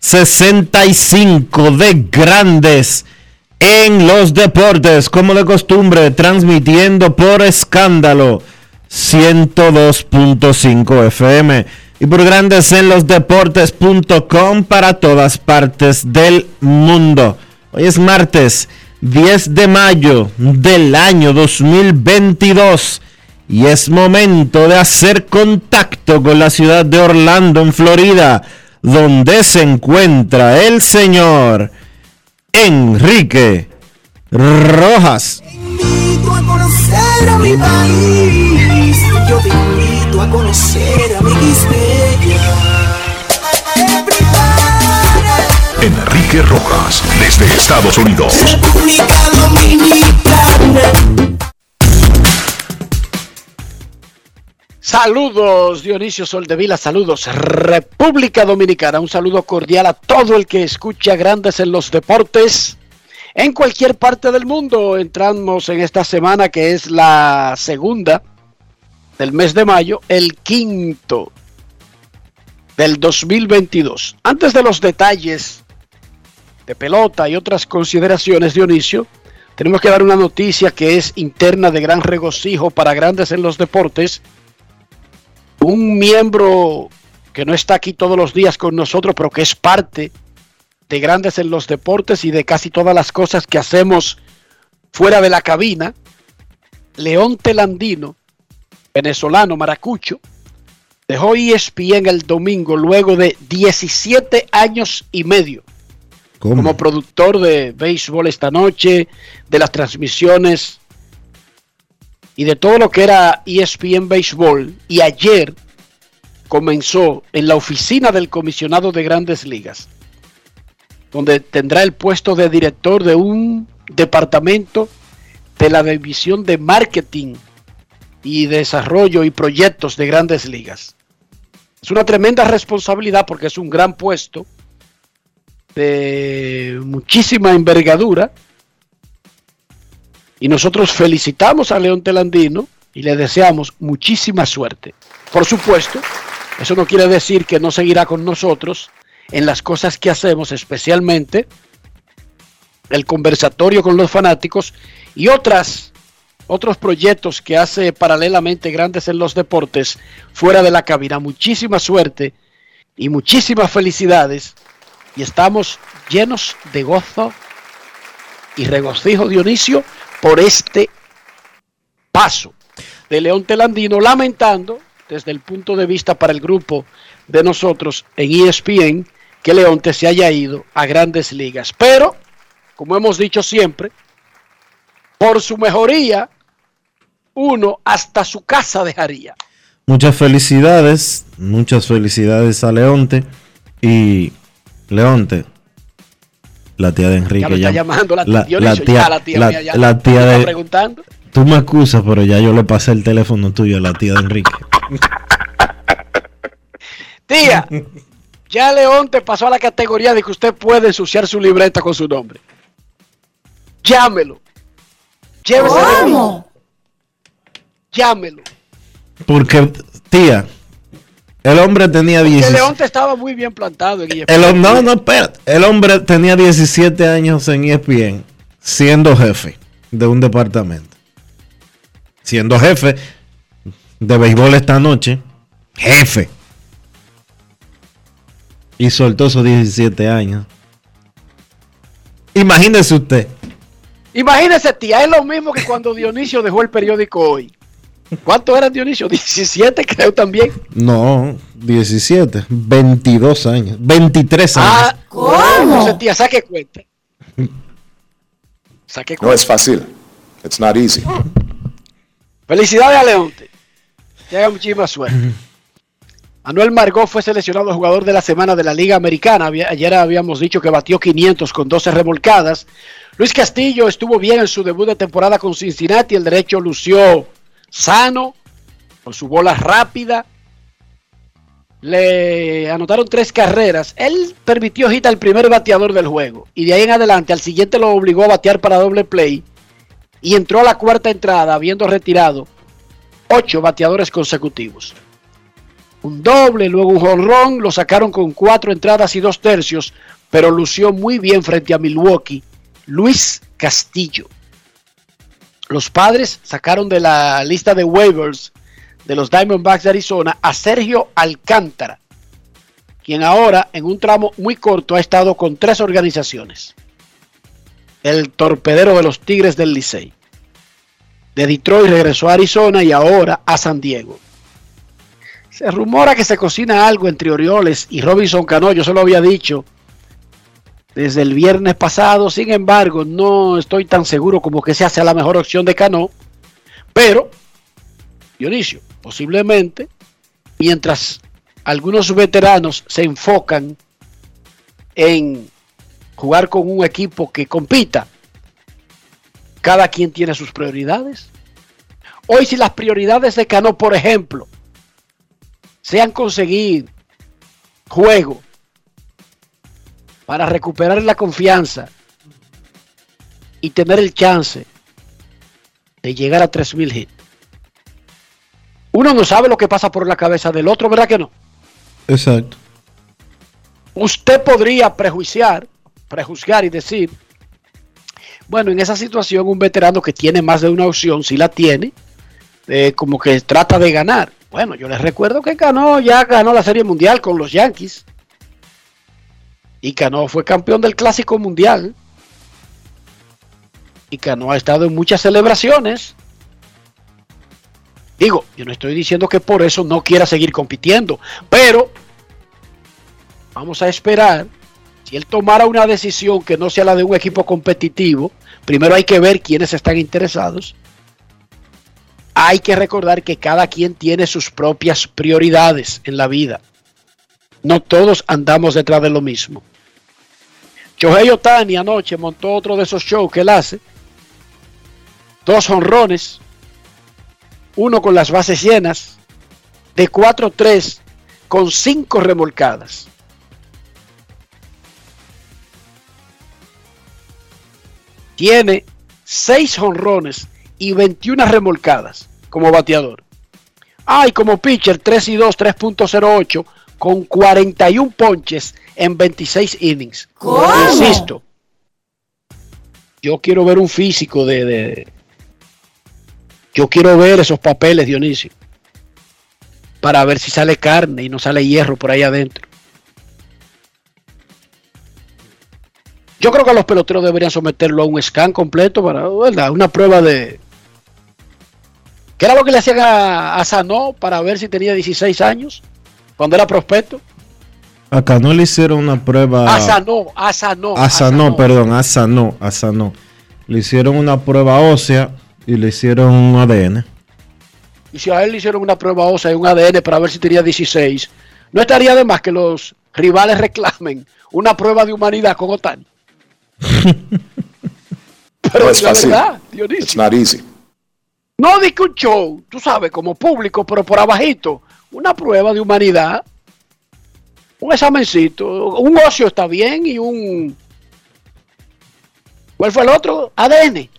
2765 de Grandes en los Deportes, como de costumbre, transmitiendo por escándalo 102.5 FM y por Grandes en los Deportes.com para todas partes del mundo. Hoy es martes 10 de mayo del año 2022 y es momento de hacer contacto con la ciudad de Orlando, en Florida, donde se encuentra el señor Enrique Rojas. Te invito a conocer a mi país. Yo te invito a conocer a mi Quispeya. Enrique Rojas, desde Estados Unidos. República Dominicana. Saludos Dionisio Soldevila, saludos República Dominicana, un saludo cordial a todo el que escucha Grandes en los Deportes en cualquier parte del mundo. Entramos en esta semana que es la segunda del mes de mayo, el quinto del 2022. Antes de los detalles de pelota y otras consideraciones, Dionisio, tenemos que dar una noticia que es interna de gran regocijo para Grandes en los Deportes un miembro que no está aquí todos los días con nosotros, pero que es parte de Grandes en los Deportes y de casi todas las cosas que hacemos fuera de la cabina, León Telandino, venezolano maracucho, dejó ESPN el domingo luego de 17 años y medio ¿Cómo? como productor de béisbol esta noche, de las transmisiones y de todo lo que era ESPN Béisbol. Y ayer comenzó en la oficina del comisionado de grandes ligas, donde tendrá el puesto de director de un departamento de la división de marketing y desarrollo y proyectos de grandes ligas. Es una tremenda responsabilidad porque es un gran puesto de muchísima envergadura. Y nosotros felicitamos a León Telandino y le deseamos muchísima suerte. Por supuesto, eso no quiere decir que no seguirá con nosotros en las cosas que hacemos, especialmente el conversatorio con los fanáticos y otras otros proyectos que hace paralelamente grandes en los deportes fuera de la cabina. Muchísima suerte y muchísimas felicidades y estamos llenos de gozo y regocijo Dionisio por este paso de León Telandino, lamentando desde el punto de vista para el grupo de nosotros en ESPN que Leonte se haya ido a grandes ligas. Pero, como hemos dicho siempre, por su mejoría, uno hasta su casa dejaría. Muchas felicidades, muchas felicidades a Leonte y Leonte, la tía de Enrique. Ya lo está ya- llamando la, la- la tía- ya la tía la- mía ya la tía de- preguntando. Tú me acusas, pero ya yo le pasé el teléfono tuyo a la tía de Enrique. Tía, ya León te pasó a la categoría de que usted puede ensuciar su libreta con su nombre. Llámelo. Llévese. Llámelo. Porque, tía, el hombre tenía Que 17 León te estaba muy bien plantado en El, ESPN. no, no, espérate. El hombre tenía 17 años en ESPN, siendo jefe de un departamento. Siendo jefe de béisbol esta noche. Jefe. Y soltó esos 17 años. Imagínese usted. Imagínese, tía, es lo mismo que cuando Dionisio dejó el periódico hoy. ¿Cuánto era Dionisio? 17 creo también. No, 17. 22 años. 23 años. Ah, ¿cómo? Entonces, tía, saque cuenta. Saque No cuenta. es fácil. It's not easy. Felicidades a Leonte. Haga muchísima suerte. Manuel Margot fue seleccionado jugador de la semana de la Liga Americana. Ayer habíamos dicho que batió 500 con 12 remolcadas. Luis Castillo estuvo bien en su debut de temporada con Cincinnati. El derecho lució sano, con su bola rápida. Le anotaron tres carreras. Él permitió hit al primer bateador del juego. Y de ahí en adelante, al siguiente lo obligó a batear para doble play. Y entró a la cuarta entrada, habiendo retirado ocho bateadores consecutivos. Un doble, luego un jonrón, lo sacaron con cuatro entradas y dos tercios, pero lució muy bien frente a Milwaukee. Luis Castillo. Los padres sacaron de la lista de waivers de los Diamondbacks de Arizona a Sergio Alcántara, quien ahora en un tramo muy corto ha estado con tres organizaciones. El torpedero de los Tigres del Licey. De Detroit regresó a Arizona y ahora a San Diego. Se rumora que se cocina algo entre Orioles y Robinson Cano, yo se lo había dicho desde el viernes pasado, sin embargo, no estoy tan seguro como que sea la mejor opción de Cano, pero Dionisio, posiblemente, mientras algunos veteranos se enfocan en jugar con un equipo que compita, cada quien tiene sus prioridades. Hoy si las prioridades de Cano, por ejemplo, sean conseguir juego para recuperar la confianza y tener el chance de llegar a 3.000 hits. Uno no sabe lo que pasa por la cabeza del otro, ¿verdad que no? Exacto. Usted podría prejuiciar, prejuzgar y decir, bueno, en esa situación un veterano que tiene más de una opción, si la tiene, eh, como que trata de ganar. Bueno, yo les recuerdo que ganó, ya ganó la Serie Mundial con los Yankees. Y Cano fue campeón del Clásico Mundial. Y Cano ha estado en muchas celebraciones. Digo, yo no estoy diciendo que por eso no quiera seguir compitiendo, pero vamos a esperar. Si él tomara una decisión que no sea la de un equipo competitivo, primero hay que ver quiénes están interesados. Hay que recordar que cada quien tiene sus propias prioridades en la vida. No todos andamos detrás de lo mismo. Shohei Otani anoche montó otro de esos shows que él hace. Dos honrones. Uno con las bases llenas. De 4-3 con 5 remolcadas. Tiene 6 honrones y 21 remolcadas como bateador. Ah, y como pitcher 3 y 2, 3.08 con 41 ponches en 26 innings. Insisto, yo quiero ver un físico de, de- Yo quiero ver esos papeles, Dionisio. Para ver si sale carne y no sale hierro por ahí adentro. Yo creo que los peloteros deberían someterlo a un scan completo para ¿verdad? una prueba de. ¿Qué era lo que le hacían a, a Sanó para ver si tenía 16 años? Cuando era prospecto. Acá no le hicieron una prueba. A Sanó, a Sanó. A Sanó, perdón, a Sanó, a Sanó. Le hicieron una prueba ósea y le hicieron un ADN. Y si a él le hicieron una prueba ósea y un ADN para ver si tenía 16, no estaría de más que los rivales reclamen una prueba de humanidad con Otani. Pero No es es la fácil. verdad, Dionisio. It's not easy. No di que un show, tú sabes, como público, pero por abajito, una prueba de humanidad. Un examencito. Un ocio está bien y un... ¿Cuál fue el otro? ADN.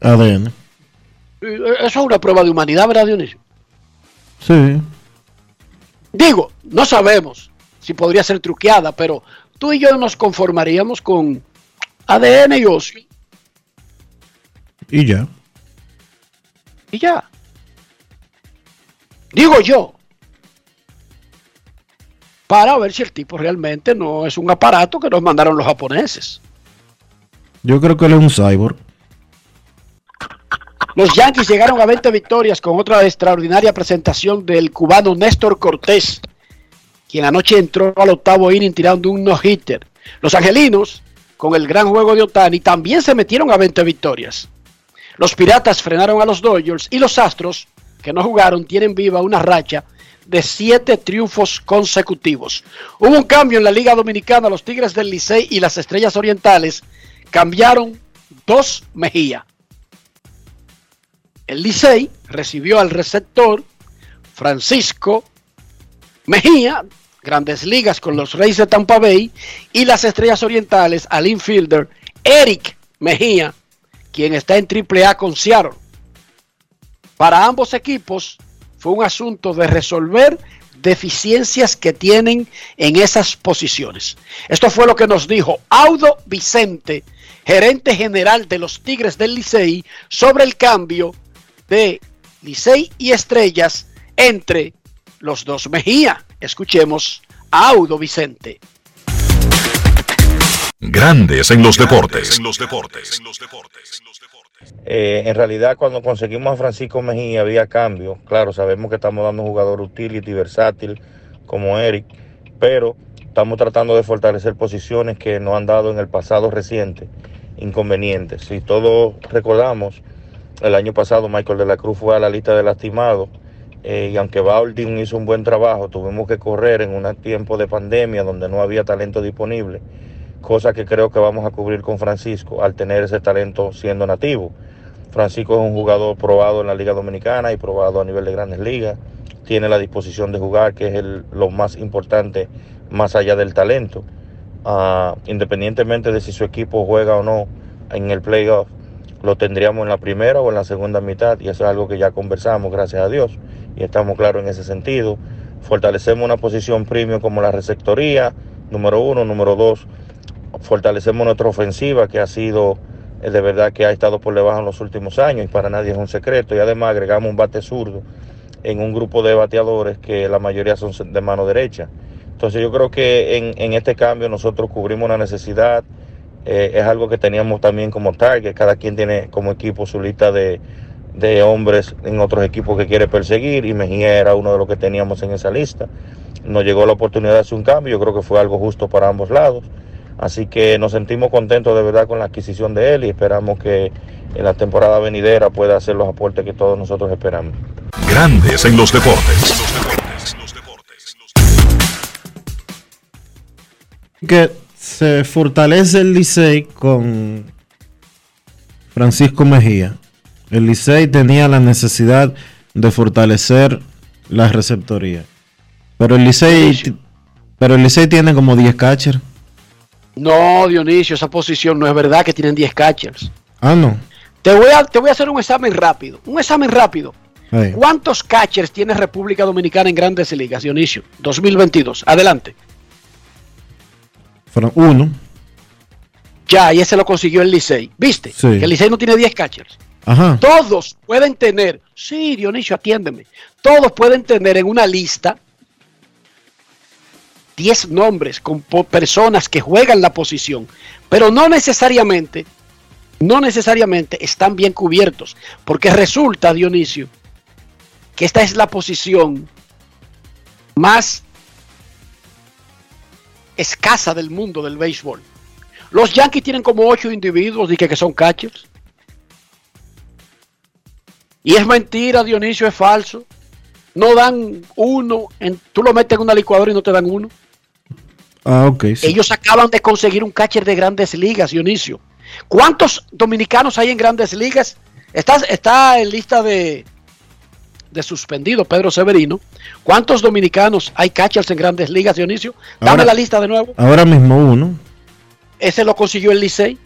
ADN. Eso es una prueba de humanidad, ¿verdad, Dionisio? Sí. Digo, no sabemos si podría ser truqueada, pero tú y yo nos conformaríamos con ADN y ocio. Y ya. Y ya. Digo yo. Para ver si el tipo realmente no es un aparato que nos mandaron los japoneses. Yo creo que él es un cyborg. Los Yankees llegaron a 20 victorias con otra extraordinaria presentación del cubano Néstor Cortés, quien anoche entró al octavo inning tirando un no-hitter. Los angelinos, con el gran juego de Otani, también se metieron a 20 victorias. Los Piratas frenaron a los Dodgers y los Astros, que no jugaron, tienen viva una racha de siete triunfos consecutivos. Hubo un cambio en la Liga Dominicana, los Tigres del Licey y las Estrellas Orientales cambiaron dos Mejía. El Licey recibió al receptor Francisco Mejía, grandes ligas con los Reyes de Tampa Bay, y las Estrellas Orientales al infielder Eric Mejía, quien está en AAA con Seattle. Para ambos equipos fue un asunto de resolver deficiencias que tienen en esas posiciones. Esto fue lo que nos dijo Audo Vicente, gerente general de los Tigres del Licey, sobre el cambio de Licey y Estrellas entre los dos Mejía. Escuchemos a Audo Vicente. Grandes en los deportes. Eh, en realidad, cuando conseguimos a Francisco Mejía había cambio. Claro, sabemos que estamos dando un jugador utility, versátil como Eric, pero estamos tratando de fortalecer posiciones que nos han dado en el pasado reciente inconvenientes. Si todos recordamos, el año pasado Michael de la Cruz fue a la lista de lastimados eh, y aunque Baldwin hizo un buen trabajo, tuvimos que correr en un tiempo de pandemia donde no había talento disponible, cosa que creo que vamos a cubrir con Francisco al tener ese talento siendo nativo. Francisco es un jugador probado en la Liga Dominicana y probado a nivel de grandes ligas. Tiene la disposición de jugar, que es lo más importante más allá del talento. Uh, independientemente de si su equipo juega o no en el playoff, lo tendríamos en la primera o en la segunda mitad y eso es algo que ya conversamos, gracias a Dios, y estamos claros en ese sentido. Fortalecemos una posición premium como la receptoría, número uno, número dos, fortalecemos nuestra ofensiva que ha sido eh, de verdad que ha estado por debajo en los últimos años y para nadie es un secreto y además agregamos un bate zurdo en un grupo de bateadores que la mayoría son de mano derecha. Entonces yo creo que en, en este cambio nosotros cubrimos una necesidad, eh, es algo que teníamos también como target, cada quien tiene como equipo su lista de, de hombres en otros equipos que quiere perseguir y Mejía era uno de los que teníamos en esa lista. Nos llegó la oportunidad de hacer un cambio, yo creo que fue algo justo para ambos lados. Así que nos sentimos contentos de verdad con la adquisición de él y esperamos que en la temporada venidera pueda hacer los aportes que todos nosotros esperamos. Grandes en los deportes. Que se fortalece el Licey con Francisco Mejía. El Licey tenía la necesidad de fortalecer la receptoría. Pero el Licey, pero el Licey tiene como 10 catchers. No, Dionisio, esa posición no es verdad que tienen 10 catchers. Ah, no. Te voy a, te voy a hacer un examen rápido. Un examen rápido. ¿Cuántos catchers tiene República Dominicana en grandes ligas, Dionisio? 2022. Adelante. Fueron uno. Ya, y ese lo consiguió el Licey. ¿Viste? Sí. Que el Licey no tiene 10 catchers. Ajá. Todos pueden tener, sí, Dionisio, atiéndeme. Todos pueden tener en una lista 10 nombres con personas que juegan la posición, pero no necesariamente, no necesariamente están bien cubiertos, porque resulta, Dionisio, que esta es la posición más escasa del mundo del béisbol. Los Yankees tienen como 8 individuos y que, que son catchers. Y es mentira, Dionisio, es falso. No dan uno, en, tú lo metes en una licuadora y no te dan uno. Ah, sí. Ellos acaban de conseguir un catcher de grandes ligas, Dionisio. ¿Cuántos dominicanos hay en grandes ligas? Está, está en lista de, de suspendido Pedro Severino. ¿Cuántos dominicanos hay catchers en grandes ligas, Dionisio? Dame Ahora- la lista de nuevo. Ahora mismo uno. Ese lo consiguió el Licey.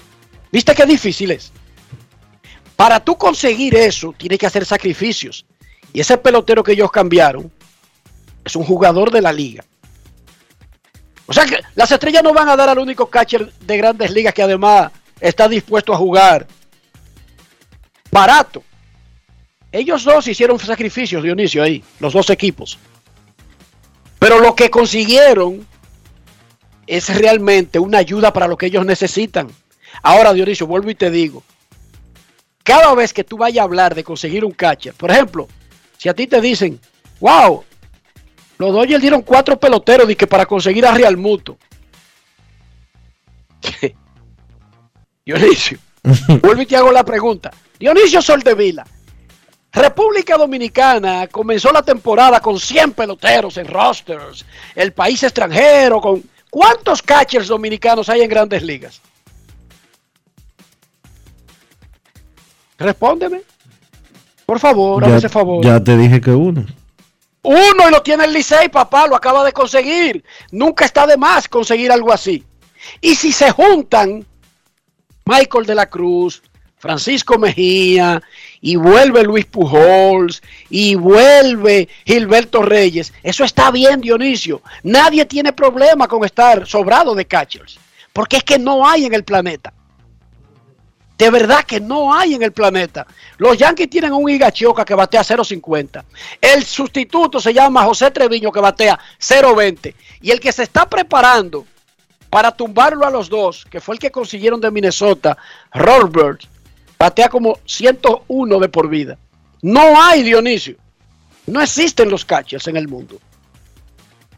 ¿Viste qué difícil es? Para tú conseguir eso, tienes que hacer sacrificios. Y ese pelotero que ellos cambiaron es un jugador de la liga. O sea que las estrellas no van a dar al único catcher de grandes ligas que además está dispuesto a jugar barato. Ellos dos hicieron sacrificios, Dionisio, ahí, los dos equipos. Pero lo que consiguieron es realmente una ayuda para lo que ellos necesitan. Ahora, Dionisio, vuelvo y te digo, cada vez que tú vayas a hablar de conseguir un catcher, por ejemplo, si a ti te dicen, wow, los Dodgers dieron cuatro peloteros de que para conseguir a Real Muto. Dionisio, vuelvo y te hago la pregunta. Dionisio Soldevila, República Dominicana comenzó la temporada con 100 peloteros en rosters, el país extranjero con... ¿Cuántos catchers dominicanos hay en grandes ligas? Respóndeme. Por favor, hazme ese favor. ya te dije que uno. Uno y lo tiene el Licey, papá, lo acaba de conseguir. Nunca está de más conseguir algo así. Y si se juntan Michael de la Cruz, Francisco Mejía, y vuelve Luis Pujols, y vuelve Gilberto Reyes, eso está bien, Dionisio. Nadie tiene problema con estar sobrado de catchers, porque es que no hay en el planeta. De verdad que no hay en el planeta. Los Yankees tienen un Higachioca que batea 0.50. El sustituto se llama José Treviño que batea 0.20. Y el que se está preparando para tumbarlo a los dos, que fue el que consiguieron de Minnesota, Robert, batea como 101 de por vida. No hay Dionisio. No existen los catchers en el mundo.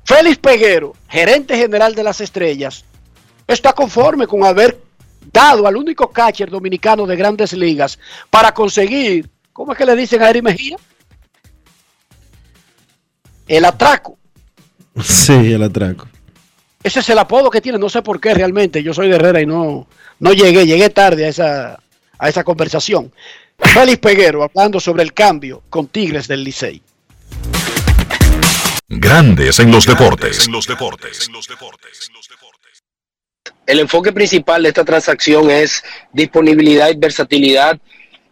Félix Peguero, gerente general de las estrellas, está conforme con haber dado al único catcher dominicano de grandes ligas para conseguir, ¿cómo es que le dicen a Eri Mejía? El atraco. Sí, el atraco. Ese es el apodo que tiene, no sé por qué realmente. Yo soy de Herrera y no, no llegué, llegué tarde a esa, a esa conversación. Félix Peguero hablando sobre el cambio con Tigres del Licey. Grandes en los deportes. El enfoque principal de esta transacción es disponibilidad y versatilidad.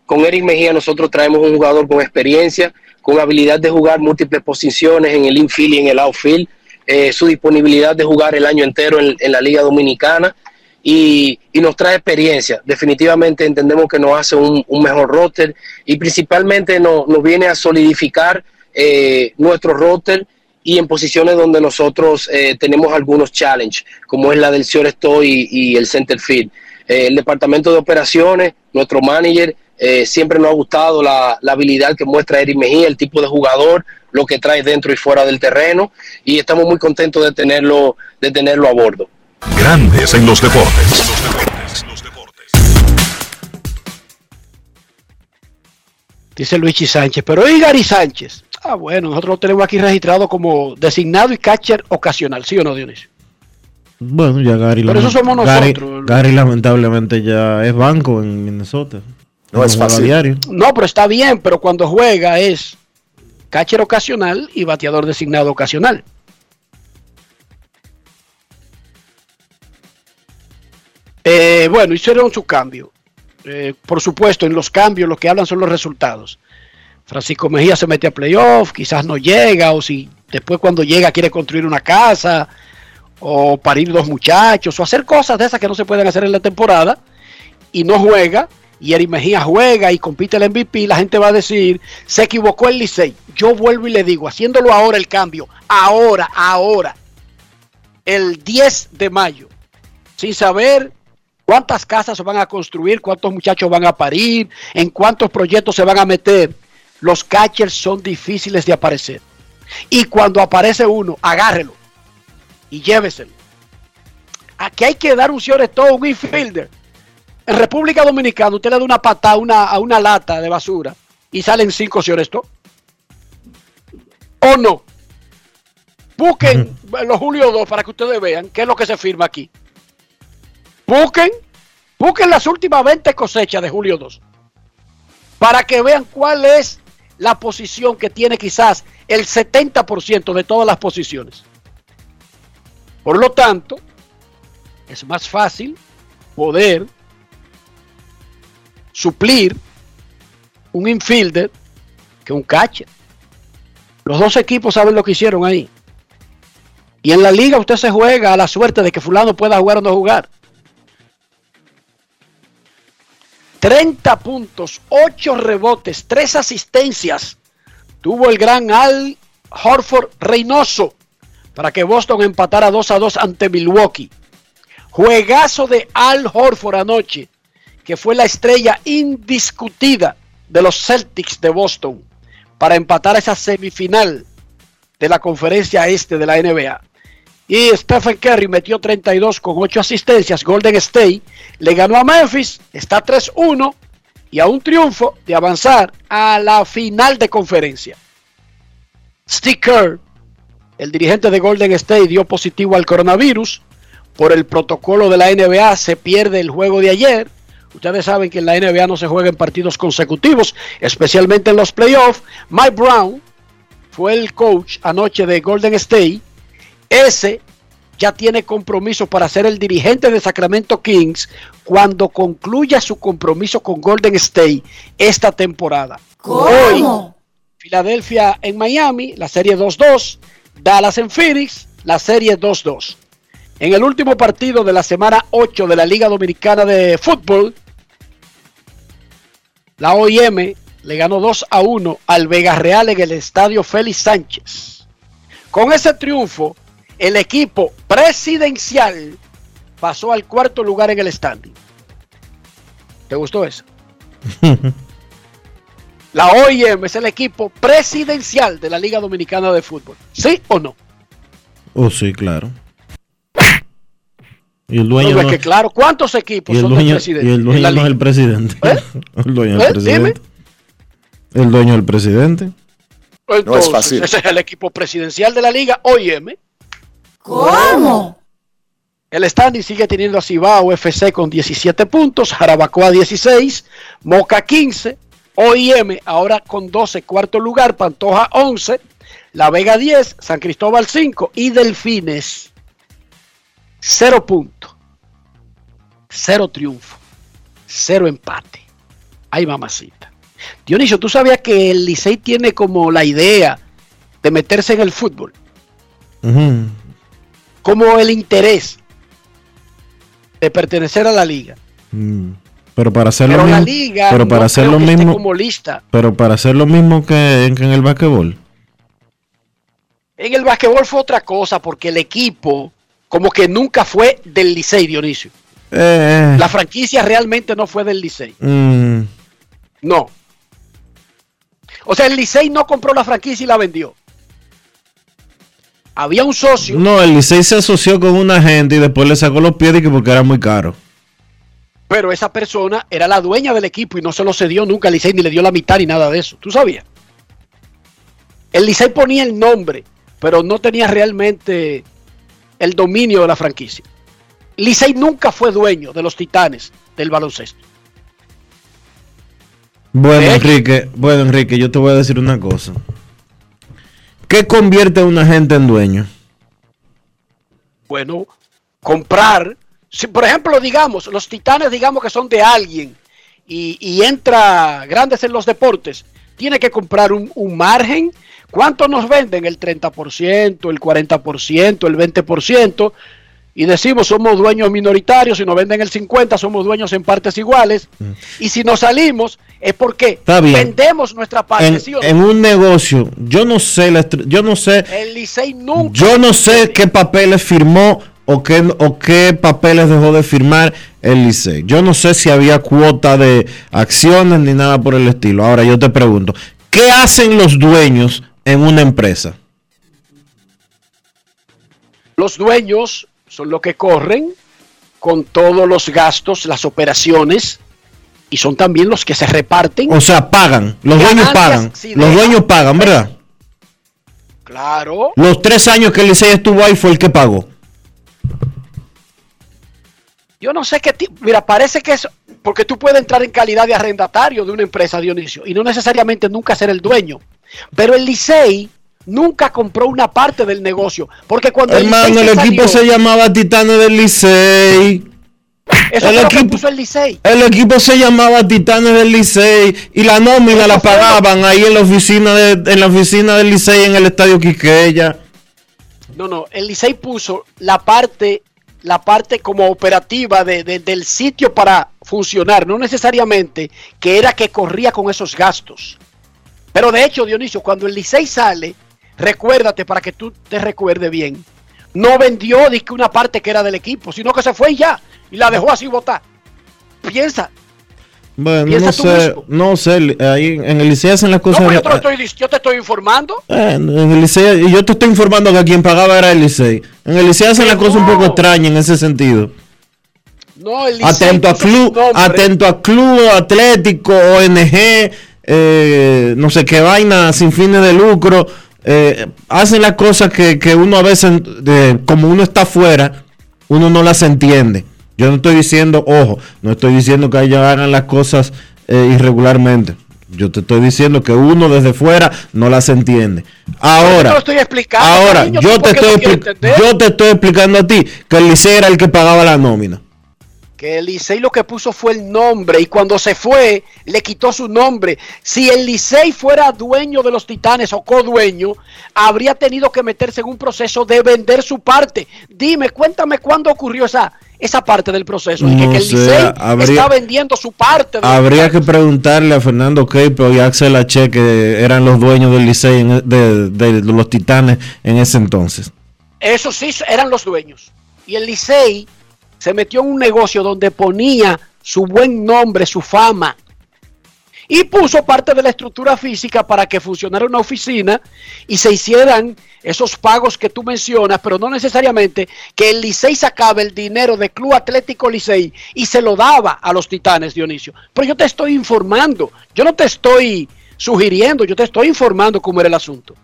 Con Eric Mejía nosotros traemos un jugador con experiencia, con habilidad de jugar múltiples posiciones en el infield y en el outfield, eh, su disponibilidad de jugar el año entero en, la Liga Dominicana y, nos trae experiencia. Definitivamente entendemos que nos hace un, mejor roster y principalmente no, nos viene a solidificar eh, nuestro roster y en posiciones donde nosotros eh, tenemos algunos challenges, como es la del shortstop y, y el center field. Eh, el departamento de operaciones, nuestro manager, eh, siempre nos ha gustado la, la, habilidad que muestra Eric Mejía, el tipo de jugador, lo que trae dentro y fuera del terreno, y estamos muy contentos de tenerlo, de tenerlo a bordo. Grandes en los deportes. Dice Luigi Sánchez, pero ¿y Gary Sánchez? Ah, bueno, nosotros lo tenemos aquí registrado como designado y catcher ocasional, ¿sí o no, Dionisio? Bueno, ya Gary. Pero eso somos Gary, nosotros. Gary, lamentablemente ya es banco en Minnesota. No es fácil. Diario. No, pero está bien, pero cuando juega es catcher ocasional y bateador designado ocasional. Eh, bueno, hicieron su cambio. Eh, por supuesto, en los cambios lo que hablan son los resultados. Francisco Mejía se mete a playoff, quizás no llega, o si después cuando llega quiere construir una casa, o parir dos muchachos, o hacer cosas de esas que no se pueden hacer en la temporada, y no juega, y Eri Mejía juega y compite el MVP, la gente va a decir, se equivocó el Licey. Yo vuelvo y le digo, haciéndolo ahora el cambio, ahora, ahora, el 10 de mayo, sin saber cuántas casas se van a construir, cuántos muchachos van a parir, en cuántos proyectos se van a meter. Los catchers son difíciles de aparecer. Y cuando aparece uno, agárrelo y lléveselo. Aquí hay que dar un todo un infielder. En República Dominicana usted le da una patada una, a una lata de basura y salen cinco esto. ¿O no? Busquen los Julio 2 para que ustedes vean qué es lo que se firma aquí. Busquen, busquen las últimas 20 cosechas de Julio 2 para que vean cuál es la posición que tiene quizás el 70% de todas las posiciones. Por lo tanto, es más fácil poder suplir un infielder que un catcher. Los dos equipos saben lo que hicieron ahí. Y en la liga usted se juega a la suerte de que fulano pueda jugar o no jugar. 30 puntos, 8 rebotes, 3 asistencias. Tuvo el gran Al Horford Reynoso para que Boston empatara 2 a 2 ante Milwaukee. Juegazo de Al Horford anoche, que fue la estrella indiscutida de los Celtics de Boston para empatar esa semifinal de la conferencia este de la NBA. Y Stephen Curry metió 32 con 8 asistencias. Golden State le ganó a Memphis, está 3-1 y a un triunfo de avanzar a la final de conferencia. Steve Kerr, el dirigente de Golden State, dio positivo al coronavirus. Por el protocolo de la NBA se pierde el juego de ayer. Ustedes saben que en la NBA no se juega en partidos consecutivos, especialmente en los playoffs. Mike Brown fue el coach anoche de Golden State. Ese ya tiene compromiso para ser el dirigente de Sacramento Kings cuando concluya su compromiso con Golden State esta temporada. Hoy, Filadelfia en Miami, la serie 2-2. Dallas en Phoenix, la serie 2-2. En el último partido de la semana 8 de la Liga Dominicana de Fútbol, la OIM le ganó 2 a 1 al Vega Real en el estadio Félix Sánchez. Con ese triunfo, el equipo presidencial pasó al cuarto lugar en el standing. ¿Te gustó eso? La OIM es el equipo presidencial de la Liga Dominicana de Fútbol. ¿Sí o no? Oh, sí, claro. Y el dueño No, es no, que claro, ¿cuántos equipos y el son dueño, del presidente? y el dueño no es el liga? presidente. ¿Eh? El dueño ¿Eh? es el presidente. El dueño del presidente. Entonces, No es fácil. Ese es el equipo presidencial de la liga OIM. ¿Cómo? El standing sigue teniendo a Cibao FC con 17 puntos, Jarabacoa 16, Moca 15, OIM ahora con 12, cuarto lugar, Pantoja 11, La Vega 10, San Cristóbal 5 y Delfines 0 puntos, 0 triunfo, 0 empate. Ay, mamacita. Dionisio, ¿tú sabías que el Licey tiene como la idea de meterse en el fútbol? Ujú. Como el interés de pertenecer a la liga. Mm. Pero para hacer lo Pero mismo, liga pero para no hacer lo mismo, como lista. pero para hacer lo mismo que en, que en el basquetbol. En el basquetbol fue otra cosa porque el equipo como que nunca fue del Licey, Dionisio. Eh, La franquicia realmente no fue del Licey. mm, No. O sea, el Licey no compró la franquicia y la vendió. Había un socio, no, el Licey se asoció con una gente y después le sacó los pies de que porque era muy caro. pero esa persona era la dueña del equipo y no se lo cedió nunca al Licey ni le dio la mitad ni nada de eso. ¿Tú sabías? El Licey ponía el nombre, pero no tenía realmente el dominio de la franquicia. Licey nunca fue dueño de los titanes del baloncesto. Bueno, Enrique, bueno, Enrique, yo te voy a decir una cosa. ¿Qué convierte a una gente en dueño? Bueno, comprar, si por ejemplo, digamos, los titanes, digamos que son de alguien y, y entra grandes en los deportes, tiene que comprar un, un margen. ¿Cuánto nos venden? El 30%, el 40%, el 20%. Y decimos, somos dueños minoritarios, si nos venden el 50%, somos dueños en partes iguales. Y si nos salimos, es porque vendemos nuestra parte. En, ¿sí o no? en un negocio, yo no sé, la yo no sé, el Licey nunca. yo no sé qué papeles firmó o qué, o qué papeles dejó de firmar el Licey. Yo no sé si había cuota de acciones ni nada por el estilo. Ahora yo te pregunto, ¿qué hacen los dueños en una empresa? Los dueños son los que corren con todos los gastos, las operaciones, y son también los que se reparten. O sea, pagan, los dueños pagan, sí, los dueños pagan, ¿verdad? Claro, Los tres años que el Licey estuvo ahí fue el que pagó. Yo no sé qué tipo. Mira, parece que es. Porque tú puedes entrar en calidad de arrendatario de una empresa, Dionisio, y no necesariamente nunca ser el dueño. Pero el Licey nunca compró una parte del negocio. Porque cuando Hermano, el, equipo salió, se llamaba Titanes del Licey. Eso el fue lo que equipo- puso el Licey. El equipo se llamaba Titanes del Licey y la nómina la fue pagaban ahí en la oficina de, en la oficina del Licey en el estadio Quiqueya. No, no, el Licey puso la parte, la parte como operativa de- de- del sitio para funcionar, no necesariamente que era que corría con esos gastos. Pero de hecho, Dionisio, cuando el Licey sale, recuérdate para que tú te recuerde bien, no vendió dizque una parte que era del equipo, sino que se fue y ya, y la dejó así botar. Piensa, Bueno, Piensa no tú sé, mismo. no sé, ahí en el Licey hacen las cosas. yo, te lo estoy, dic- yo te estoy informando. Eh, en el yo te estoy informando que quien pagaba era el. En el Licey hacen las cosas un poco extrañas en ese sentido. No, el Atento a club, atento a club, atlético, ONG, eh, no sé qué vaina, sin fines de lucro. eh, hacen las cosas que, que uno a veces, eh, como uno está afuera, uno no las entiende. Yo no estoy diciendo, ojo, no estoy diciendo que ellos hagan las cosas eh, irregularmente. Yo te estoy diciendo que uno desde fuera no las entiende. Yo Ahora, estoy explicando. ahora, cariño, yo ¿tú te, estoy yo te estoy explicando a ti que el Licey era el que pagaba la nómina. Que el Licey lo que puso fue el nombre y cuando se fue le quitó su nombre. Si el Licey fuera dueño de los Titanes o codueño, habría tenido que meterse en un proceso de vender su parte. Dime, cuéntame cuándo ocurrió esa, esa parte del proceso. de que, No que el Licey habría- está vendiendo su parte. de Habría que preguntarle a Fernando Keipo y a Axel H, que eran los dueños del Licey, en- de, de los Titanes en ese entonces. Eso sí, eran los dueños. Y el Licey se metió en un negocio donde ponía su buen nombre, su fama. Y puso parte de la estructura física para que funcionara una oficina y se hicieran esos pagos que tú mencionas, pero no necesariamente que el Licey sacaba el dinero de Club Atlético Licey y se lo daba a los Titanes, Dionisio. Pero yo te estoy informando, yo no te estoy sugiriendo, yo te estoy informando cómo era el asunto.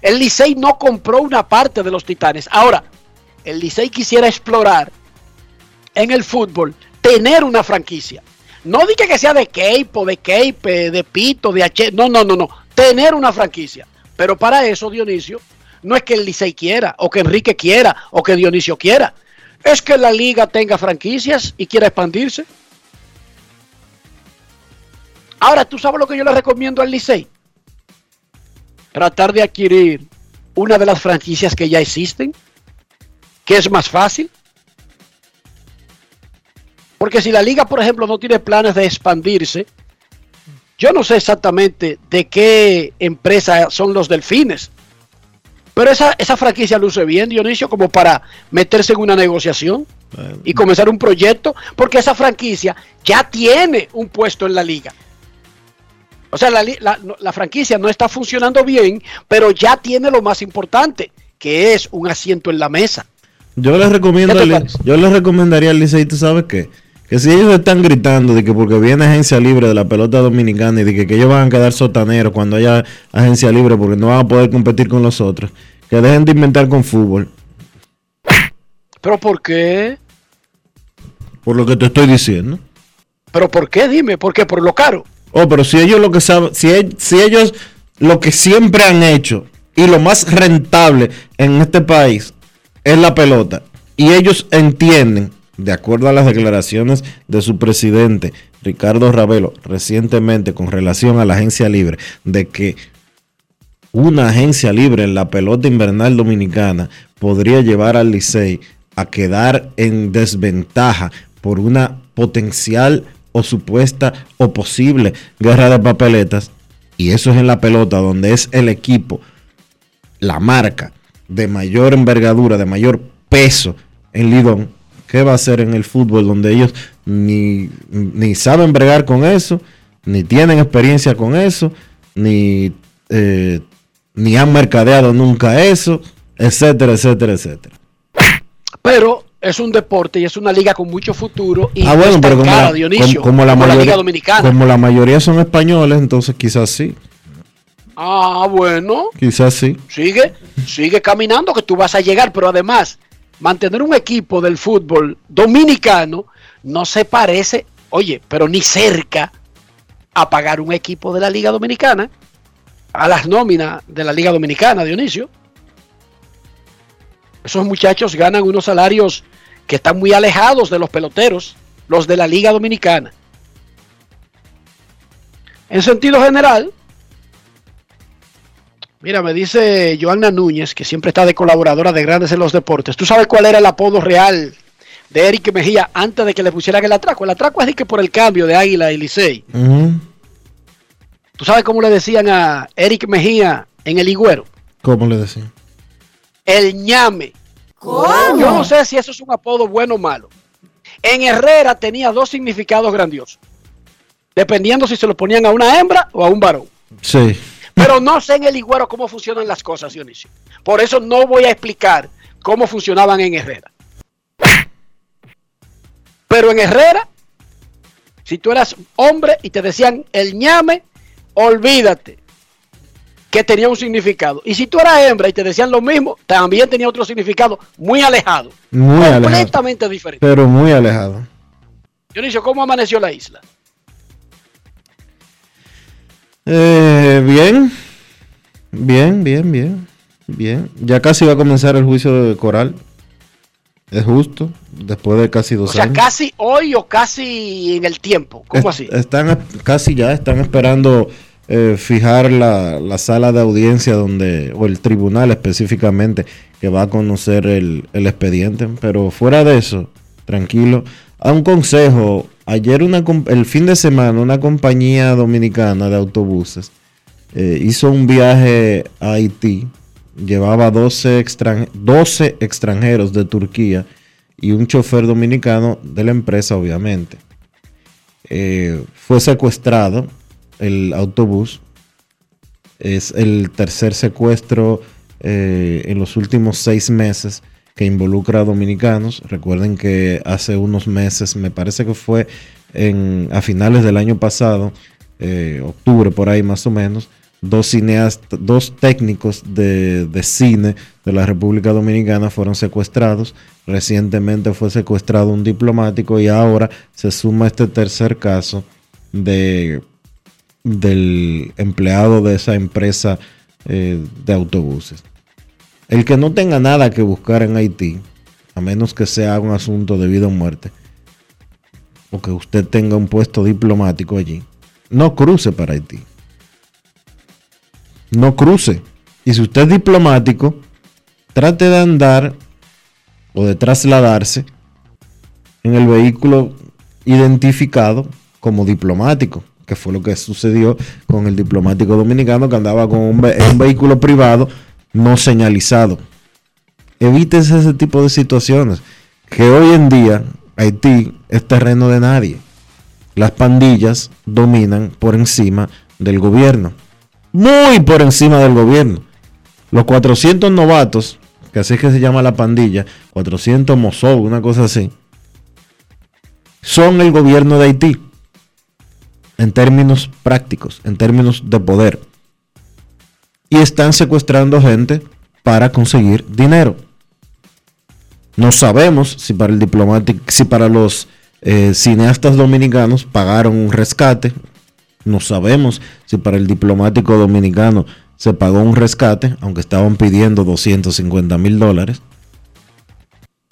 El Licey no compró una parte de los Titanes. Ahora, el Licey quisiera explorar en el fútbol, tener una franquicia. No diga que sea de Keipo, de Keipe, de Pito, de H. No, no, no, no. Tener una franquicia. Pero para eso, Dionisio, no es que el Licey quiera, o que Enrique quiera, o que Dionisio quiera. Es que la liga tenga franquicias y quiera expandirse. Ahora, ¿tú sabes lo que yo le recomiendo al Licey? Tratar de adquirir una de las franquicias que ya existen, que es más fácil. Porque si la liga, por ejemplo, no tiene planes de expandirse, yo no sé exactamente de qué empresa son los delfines. Pero esa, esa franquicia luce bien, Dionisio, como para meterse en una negociación y comenzar un proyecto, porque esa franquicia ya tiene un puesto en la liga. O sea, la, la- franquicia no está funcionando bien, pero ya tiene lo más importante, que es un asiento en la mesa. Yo les recomiendo, yo les recomendaría al Licey, ¿tú sabes qué? Que si ellos están gritando de que porque viene agencia libre de la pelota dominicana y de que, que ellos van a quedar sotaneros cuando haya agencia libre porque no van a poder competir con los otros, que dejen de inventar con fútbol, ¿Pero por qué? por lo que te estoy diciendo. ¿Pero por qué? Dime, ¿por qué? Por lo caro. Oh, pero si ellos lo que saben, si, si ellos lo que siempre han hecho y lo más rentable en este país es la pelota y ellos entienden, de acuerdo a las declaraciones de su presidente Ricardo Ravelo recientemente con relación a la agencia libre, de que una agencia libre en la pelota invernal dominicana podría llevar al Licey a quedar en desventaja por una potencial o supuesta o posible guerra de papeletas. Y eso es en la pelota, donde es el equipo, la marca de mayor envergadura, de mayor peso en Lidón. ¿Qué va a hacer en el fútbol donde ellos ni, ni saben bregar con eso, ni tienen experiencia con eso, ni, eh, ni han mercadeado nunca eso, etcétera, etcétera, etcétera? Pero es un deporte y es una liga con mucho futuro y ah, no bueno, pero como cara, la, Dionisio, como- como la como la mayoría, liga dominicana. como la mayoría son españoles, entonces quizás sí, Ah, bueno, quizás sí. sigue, sigue caminando que tú vas a llegar, pero además mantener un equipo del fútbol dominicano no se parece, oye, pero ni cerca a pagar un equipo de la Liga Dominicana, a las nóminas de la Liga Dominicana, Dionisio. Esos muchachos ganan unos salarios que están muy alejados de los peloteros, los de la Liga Dominicana. En sentido general, mira, me dice Joanna Núñez, que siempre está de colaboradora de Grandes en los Deportes. ¿Tú sabes cuál era el apodo real de Eric Mejía antes de que le pusieran el atraco? El atraco es de que por el cambio de Águila y Licey. ¿Tú sabes cómo le decían a Eric Mejía en el Higüero? ¿Cómo le decían? El ñame. ¿Cómo? Yo no sé si eso es un apodo bueno o malo. En Herrera tenía dos significados grandiosos. Dependiendo si se lo ponían a una hembra o a un varón. Sí. Pero no sé en el Higüero cómo funcionan las cosas, Dionisio. Por eso no voy a explicar cómo funcionaban en Herrera. Pero en Herrera, si tú eras hombre y te decían el ñame, olvídate que tenía un significado. Y si tú eras hembra y te decían lo mismo, también tenía otro significado muy alejado. Muy alejado. completamente diferente. Pero muy alejado. Dionisio, ¿cómo amaneció la isla? Eh, bien. Bien, bien, bien. Bien. Ya casi va a comenzar el juicio de Coral. Es justo. Después de casi dos O sea, años. casi hoy o casi en el tiempo. ¿Cómo así? Están casi ya, están esperando eh, fijar la, la sala de audiencia donde, o el tribunal específicamente, que va a conocer el, el expediente. Pero fuera de eso, tranquilo. A un consejo, ayer el fin de semana una compañía dominicana de autobuses eh, hizo un viaje a Haití, llevaba 12, extran- 12 extranjeros de Turquía y un chofer dominicano de la empresa, obviamente eh, fue secuestrado el autobús. Es el tercer secuestro eh, en los últimos seis meses que involucra a dominicanos. Recuerden que hace unos meses, me parece que fue en, a finales del año pasado, eh, octubre por ahí más o menos, dos dos técnicos de, de cine de la República Dominicana fueron secuestrados. Recientemente fue secuestrado un diplomático y ahora se suma este tercer caso de del empleado de esa empresa eh, de autobuses. El que no tenga nada que buscar en Haití, a menos que sea un asunto de vida o muerte, o que usted tenga un puesto diplomático allí, no cruce para Haití. No cruce. Y si usted es diplomático, trate de andar o de trasladarse en el vehículo identificado como diplomático, que fue lo que sucedió con el diplomático dominicano que andaba con un, un vehículo privado no señalizado. Evítese ese tipo de situaciones, que hoy en día Haití es terreno de nadie. Las pandillas dominan por encima del gobierno, muy por encima del gobierno. Los 400 novatos, que así es que se llama la pandilla, 400 mozos, una cosa así, son el gobierno de Haití. En términos prácticos, en términos de poder. Y están secuestrando gente para conseguir dinero. No sabemos si para el diplomático, si para los eh, cineastas dominicanos pagaron un rescate. No sabemos si para el diplomático dominicano se pagó un rescate, aunque estaban pidiendo 250 mil dólares.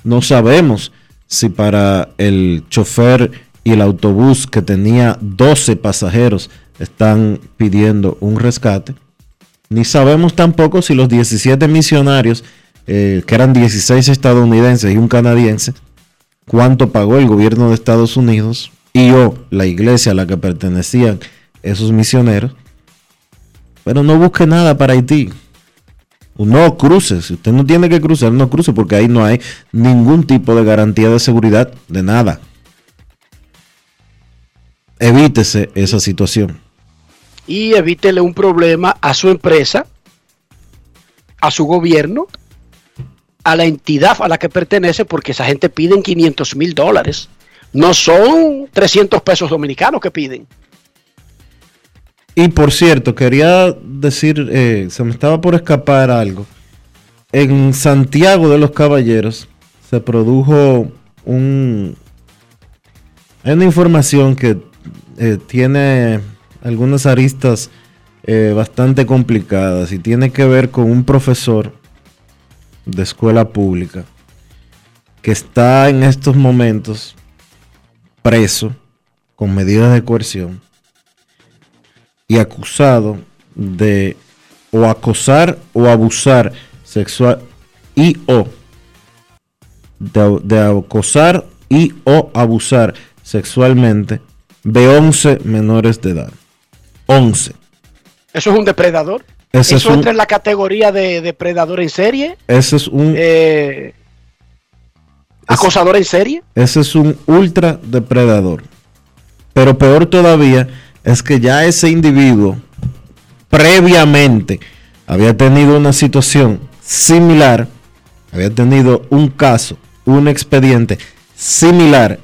No sabemos si para el chofer y el autobús que tenía 12 pasajeros están pidiendo un rescate. Ni sabemos tampoco si los 17 misionarios, eh, que eran 16 estadounidenses y un canadiense, cuánto pagó el gobierno de Estados Unidos y o la iglesia a la que pertenecían esos misioneros. Pero no busque nada para Haití. No cruce. Si usted no tiene que cruzar, no cruce porque ahí no hay ningún tipo de garantía de seguridad de nada. Evítese esa situación. Y evítele un problema a su empresa, a su gobierno, a la entidad a la que pertenece, porque esa gente piden 500 mil dólares. No son 300 pesos dominicanos que piden. Y por cierto, quería decir, eh, se me estaba por escapar algo. En Santiago de los Caballeros se produjo un... Hay una información que eh, tiene algunas aristas eh, bastante complicadas y tiene que ver con un profesor de escuela pública que está en estos momentos preso con medidas de coerción y acusado de o acosar o abusar sexual y o de, de acosar y o abusar sexualmente de 11 menores de edad. 11. ¿Eso es un depredador? Ese ¿Eso es un- entra en la categoría de depredador en serie? Ese es un Eh, ¿Acosador en serie? Ese es un ultra depredador. Pero peor todavía es que ya ese individuo previamente había tenido una situación similar, había tenido un caso, un expediente similar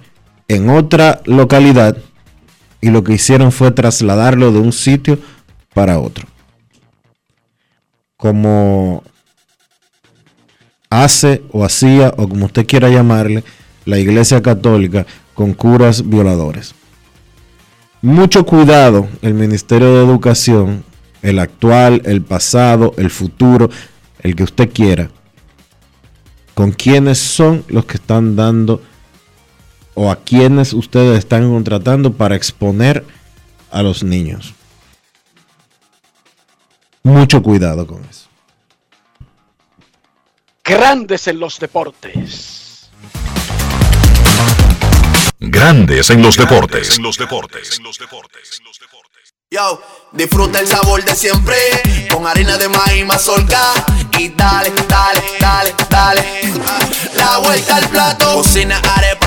en otra localidad y lo que hicieron fue trasladarlo de un sitio para otro. Como hace o hacía, o como usted quiera llamarle, la Iglesia Católica con curas violadores. Mucho cuidado el Ministerio de Educación, el actual, el pasado, el futuro, el que usted quiera, con quiénes son los que están dando o a quienes ustedes están contratando para exponer a los niños. Mucho cuidado con eso. Grandes en los deportes. Grandes en los deportes. Yo, disfruta el sabor de siempre con harina de maíz mazorca y dale, dale, dale, dale. La vuelta al plato, cocina arepa,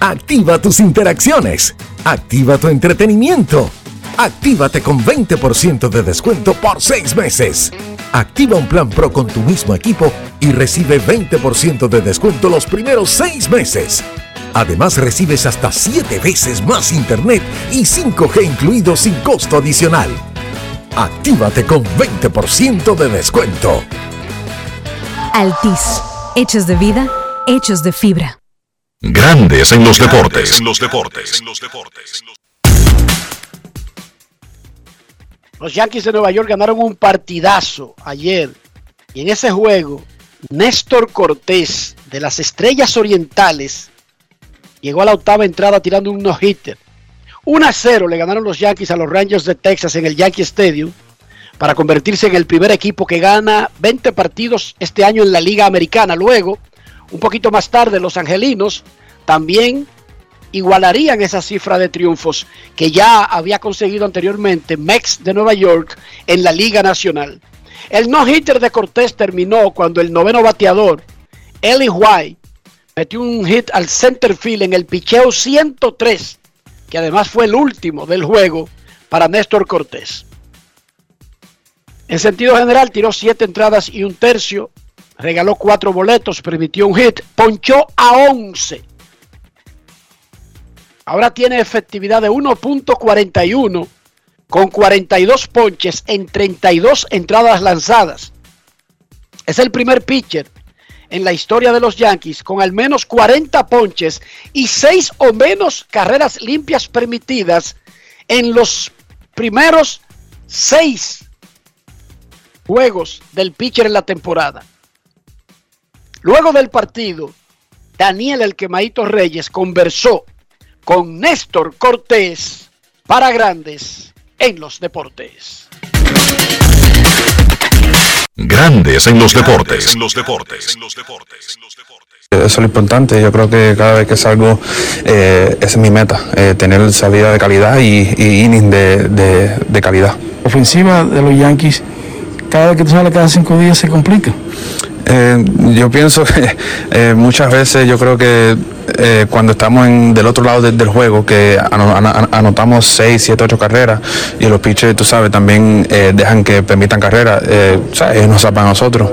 Activa tus interacciones. Activa tu entretenimiento. Actívate con 20% de descuento por 6 meses. Activa un plan Pro con tu mismo equipo y recibe 20% de descuento los primeros 6 meses. Además recibes hasta 7 veces más internet y 5G incluido sin costo adicional. Actívate con 20% de descuento. Altis. Hechos de vida, hechos de fibra. Grandes en los deportes. Los Yankees de Nueva York ganaron un partidazo ayer. Y en ese juego, Néstor Cortés de las Estrellas Orientales llegó a la octava entrada tirando un no-hitter. 1 a 0 le ganaron los Yankees a los Rangers de Texas en el Yankee Stadium para convertirse en el primer equipo que gana 20 partidos este año en la Liga Americana. Luego, un poquito más tarde, los Angelinos también igualarían esa cifra de triunfos que ya había conseguido anteriormente Mex de Nueva York en la Liga Nacional. El no-hitter de Cortés terminó cuando el noveno bateador, Eli White, metió un hit al center field en el picheo 103, que además fue el último del juego para Néstor Cortés. En sentido general, tiró siete entradas y un tercio, regaló cuatro boletos, permitió un hit, ponchó a 11. Ahora tiene efectividad de 1.41 con 42 ponches en 32 entradas lanzadas. Es el primer pitcher en la historia de los Yankees con al menos 40 ponches y 6 o menos carreras limpias permitidas en los primeros 6 juegos del pitcher en la temporada. Luego del partido, Daniel El Quemadito Reyes conversó con Néstor Cortés para Grandes en los Deportes. Grandes en los deportes. En los deportes. Eso es lo importante, yo creo que cada vez que salgo, eh, esa es mi meta, eh, tener salida de calidad y, y inning de, de, de calidad. ofensiva de los Yankees, cada vez que tú sales cada cinco días se complica. Eh, yo pienso que eh, muchas veces yo creo que eh, cuando estamos en, del otro lado de- del juego, que anotamos 6, 7, 8 carreras y los pitchers, tú sabes, también eh, dejan que permitan carreras, ellos nos sapan a nosotros.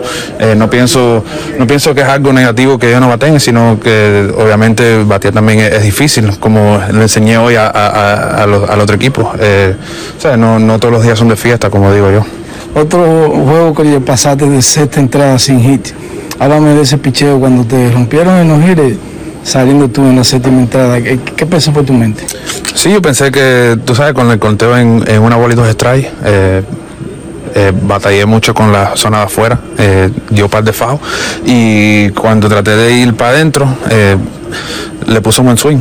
No, pienso, no pienso que es algo negativo que ellos no baten, sino que obviamente batear también es, difícil, como le enseñé hoy a, a- los- al otro equipo. O sea, no, no todos los días son de fiesta, como digo yo. Otro juego que pasaste de sexta entrada sin hit. Háblame de ese picheo cuando te rompieron en los gires, saliendo tú en la séptima entrada. ¿Qué, qué pasó por tu mente? Sí, yo pensé que, tú sabes, con el conteo en, una bola y dos strikes, eh, eh, batallé mucho con la zona de afuera, eh, dio par de fajos y cuando traté de ir para adentro, eh, le puso buen swing.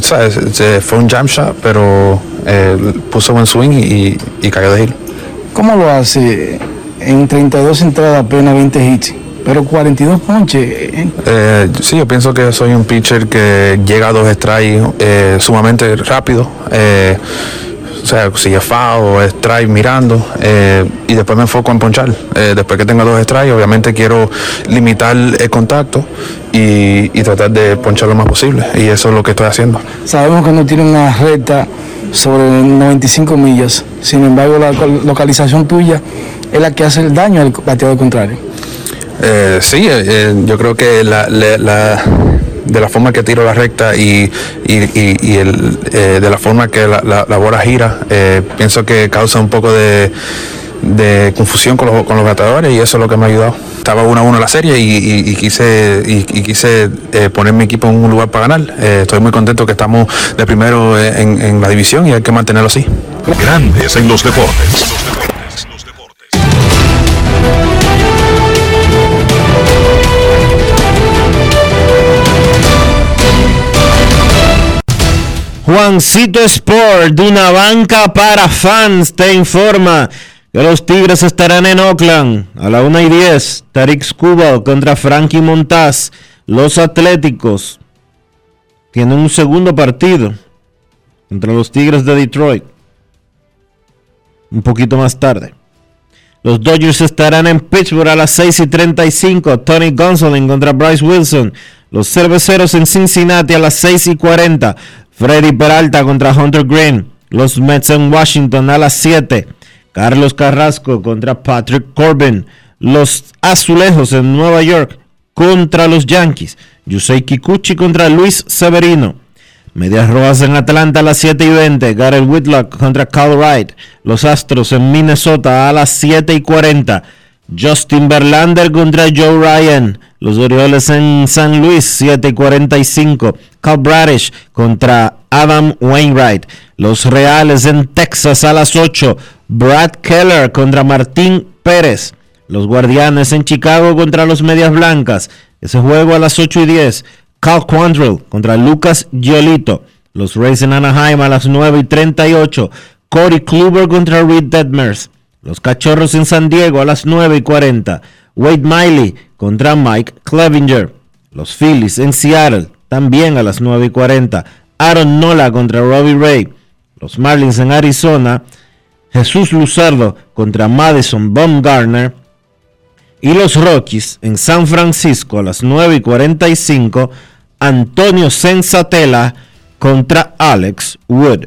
¿sabes? Fue un jam shot, pero puso buen swing y, y cayó de giro. ¿Cómo lo hace en 32 entradas apenas 20 hits? Pero 42 ponches. ¿eh? Eh, sí, yo pienso que soy un pitcher que llega a dos strikes eh, sumamente rápido. eh, o sea, si foul o strike mirando eh, y después me enfoco en ponchar. Eh, después que tenga dos strikes, obviamente quiero limitar el contacto y, y tratar de ponchar lo más posible. Y eso es lo que estoy haciendo. Sabemos que no tiene una recta sobre 95 millas. Sin embargo, la localización tuya es la que hace el daño al bateador contrario. Eh, sí, eh, yo creo que la, la- la- de la forma que tiro la recta y, y- y- el, eh, de la forma que la, la- la bola gira, eh, pienso que causa un poco de, de confusión con los, con los bateadores y eso es lo que me ha ayudado. Estaba 1 a 1 la serie y, quise, y, quise eh, poner mi equipo en un lugar para ganar. Estoy muy contento que estamos de primero en, en la división y hay que mantenerlo así. Grandes en los deportes. Juancito Sport, de una banca para fans, te informa que los Tigres estarán en Oakland a la 1 y 10. Tarik Skubal contra Frankie Montaz. Los Atléticos tienen un segundo partido contra los Tigres de Detroit. Un poquito más tarde. Los Dodgers estarán en Pittsburgh a las 6 y 35. Tony Gonsolin contra Bryce Wilson. Los Cerveceros en Cincinnati a las 6 y 40. Freddy Peralta contra Hunter Green. Los Mets en Washington a las 7. Carlos Carrasco contra Patrick Corbin. Los Azulejos en Nueva York contra los Yankees. Yusei Kikuchi contra Luis Severino. Medias Rojas en Atlanta a las 7 y 20. Garrett Whitlock contra Cal Wright. Los Astros en Minnesota a las 7 y 40. Justin Verlander contra Joe Ryan. Los Orioles en San Luis 7 y 45. Cal Bradish contra Adam Wainwright. Los Reales en Texas a las 8. Brad Keller contra Martín Pérez. Los Guardianes en Chicago contra los Medias Blancas. Ese juego a las 8 y 10. Cal Quantrill contra Lucas Giolito. Los Rays en Anaheim a las 9 y 38. Corey Kluber contra Reed Detmers. Los Cachorros en San Diego a las 9 y 40. Wade Miley contra Mike Clevinger. Los Phillies en Seattle también a las 9 y 40. Aaron Nola contra Robbie Ray. Los Marlins en Arizona. Jesús Luzardo contra Madison Baumgartner. Y los Rockies en San Francisco a las 9 y 45. Antonio Sensatela contra Alex Wood.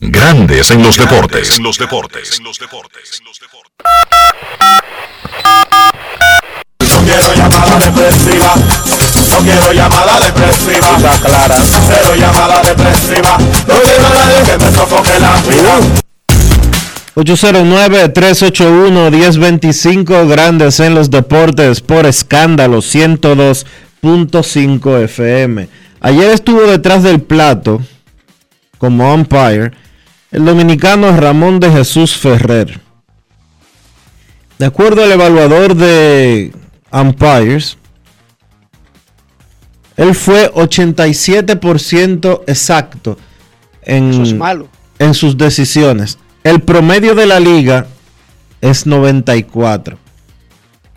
Grandes en los deportes. En los deportes. No quiero llamada depresiva. No quiero llamada depresiva. Clara. Cero llamada depresiva. No quiero a nadie que me sofoque la vida. 809-381-1025 Grandes en los deportes por escándalo 102.5 FM. Ayer estuvo detrás del plato como umpire el dominicano Ramón de Jesús Ferrer. De acuerdo al evaluador de umpires, él fue 87% exacto en, Eso es malo. en sus decisiones. El promedio de la liga es 94.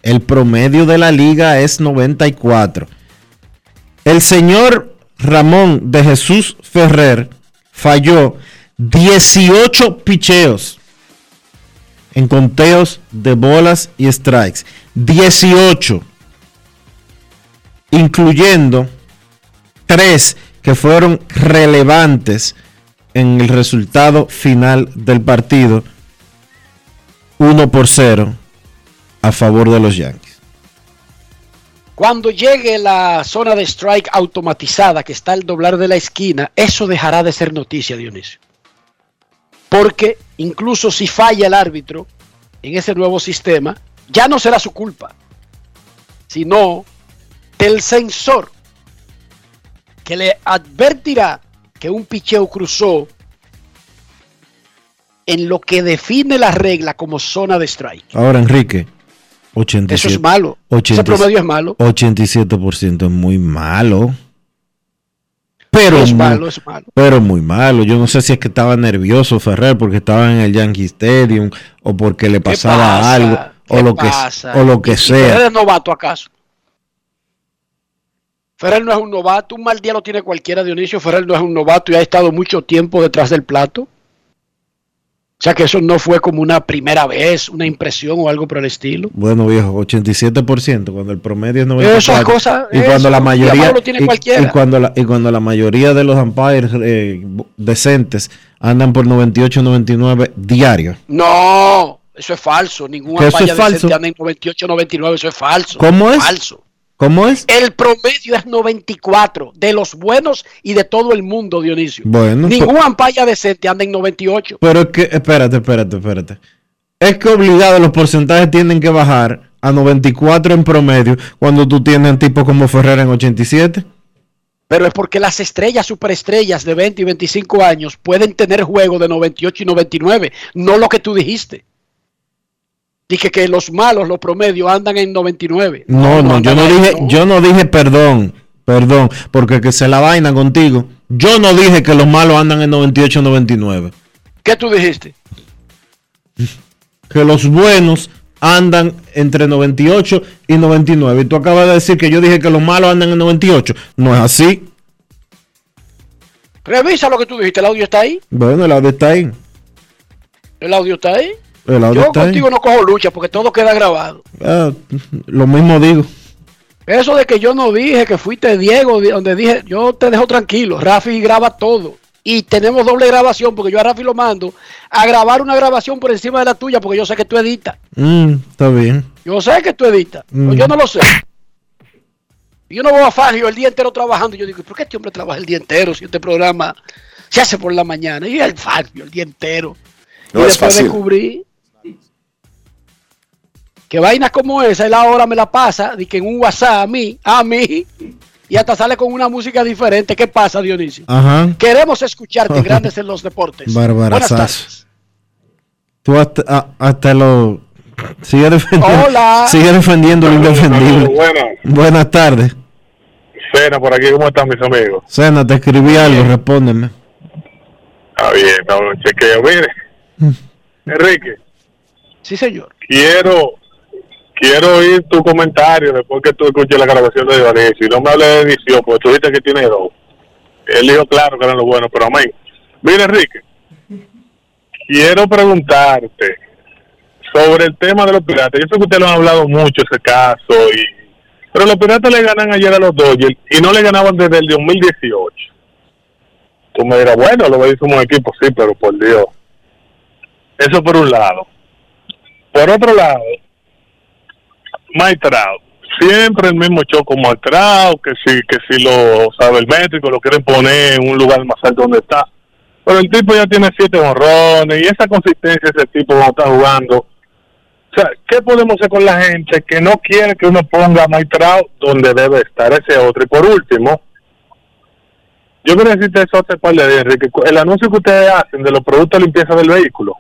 El promedio de la liga es 94. El señor Ramón de Jesús Ferrer falló 18 picheos en conteos de bolas y strikes. 18. Incluyendo 3 que fueron relevantes en el resultado final del partido. 1 por 0 a favor de los Yankees. Cuando llegue la zona de strike automatizada que está al doblar de la esquina, eso dejará de ser noticia, Dionisio. Porque incluso si falla el árbitro en ese nuevo sistema, ya no será su culpa, sino del sensor que le advertirá que un picheo cruzó en lo que define la regla como zona de strike. Ahora, Enrique, 87, Eso es malo. Ese promedio es malo. 87% es muy malo. Pero es malo, es malo. Pero muy malo. Yo no sé si es que estaba nervioso Ferrer porque estaba en el Yankee Stadium o porque le pasaba pasa? algo o ¿Qué lo que o lo que ¿Y Ferrer sea. es novato acaso? Ferrer no es un novato, un mal día lo tiene cualquiera, Dionisio. Ferrer no es un novato y ha estado mucho tiempo detrás del plato. O sea que eso no fue como una primera vez, una impresión o algo por el estilo. Bueno, viejo, 87% cuando el promedio es 94. Esas cosas, y cuando eso, la mayoría lo tiene y- cualquiera. y cuando la y cuando la mayoría de los umpires eh, decentes andan por 98 99 diarios. No, eso es falso. Ningún ¿Que eso ampalla es falso? decente anda en 98, 99, eso es falso. ¿Cómo es? Falso. ¿Cómo es? El promedio es 94 de los buenos y de todo el mundo, Dionisio. Bueno, Ningún pues- ampalla decente anda en 98. Pero es que, espérate, espérate, espérate. Es que obligado los porcentajes tienen que bajar a 94 en promedio cuando tú tienes tipos como Ferrer en 87. Pero es porque las estrellas, superestrellas de 20 y 25 años pueden tener juego de 98 y 99, no lo que tú dijiste. Dije que los malos, los promedios, andan en 99. No, no, yo no dije, yo no dije perdón, perdón, porque que se la vaina contigo. Yo no dije que los malos andan en 98 99. ¿Qué tú dijiste? Que los buenos andan entre 98 y 99. Y tú acabas de decir que yo dije que los malos andan en 98. No es así. Revisa lo que tú dijiste, el audio está ahí. Bueno, el audio está ahí. El audio está ahí. El audio Yo está ahí. contigo no cojo lucha porque todo queda grabado. Ah, lo mismo digo. Eso de que yo no dije que fuiste Diego, di- donde dije, yo te dejo tranquilo. Rafi graba todo. Y tenemos doble grabación porque yo a Rafi lo mando a grabar una grabación por encima de la tuya porque yo sé que tú editas. Mm, está bien. Yo sé que tú editas. pero Mm. Yo no lo sé. Yo no voy a Fangio el día entero trabajando. Yo digo, ¿por qué este hombre trabaja el día entero si este programa se hace por la mañana? Y el Fangio el día entero. No y es después fácil. descubrí que vainas como esa, él ahora me la pasa, de que en un WhatsApp a mí, a mí, y hasta sale con una música diferente. ¿Qué pasa, Dionisio? Ajá. Queremos escucharte, grandes en los deportes. Tardes. Tú hasta, a- hasta lo. Sigue defendiendo, Hola. sigue defendiendo lo indefendible. buenas. Buenas tardes. Cena, por aquí, ¿cómo están mis amigos? Cena, te escribí algo, respóndeme. Está bien, estamos en chequeo. Mire, Enrique, Sí, señor. quiero quiero oír tu comentario después que tú escuches la grabación de Dionisio. Y no me hables de edición, porque tú dijiste que tiene dos. Él dijo claro que eran los buenos, pero amén. Mira, Enrique, quiero preguntarte sobre el tema de los piratas. Yo sé que ustedes lo han hablado mucho, ese caso, y pero los piratas le ganan ayer a los Dodgers y no le ganaban desde el 2018. Tú me dirás, bueno, lo veis como equipo, sí, pero por Dios. Eso por un lado. Por otro lado, Mike Trout. Siempre el mismo show con Mike Trout, que si, que si lo sabe el métrico, lo quieren poner en un lugar más alto donde está. Pero el tipo ya tiene siete honrones y esa consistencia ese tipo cuando está jugando. O sea, ¿qué podemos hacer con la gente que no quiere que uno ponga a Mike Trout donde debe estar ese otro? Y por último, yo quiero decirte eso hace par de días, Enrique. El anuncio que ustedes hacen de los productos de limpieza del vehículo.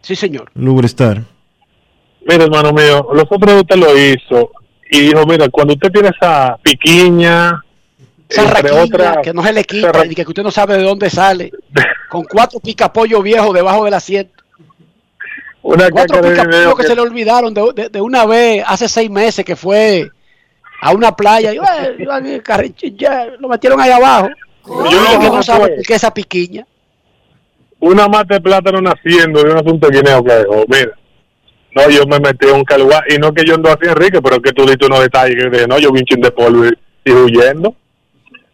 Sí, señor. Lubristar. Mira, hermano mío, los otros usted lo hizo y dijo, mira, cuando usted tiene esa piquiña, Esa entre otras, que no se le quita y que usted no sabe de dónde sale. Con cuatro picapollos viejos debajo del asiento. una Cuatro de picapollos dinero que se le olvidaron de, de- de una vez hace seis meses que fue a una playa. Y, "Eh, ya, lo metieron ahí abajo. Yo Y que no no sabe qué esa piquiña. una mata de plátano naciendo de un asunto guineo que dejó. Mira, no, yo me metí en un caluá y no que yo ando así, Enrique, pero es que tú diste unos detalles que dije, no, yo vi un chin de polvo y, y huyendo.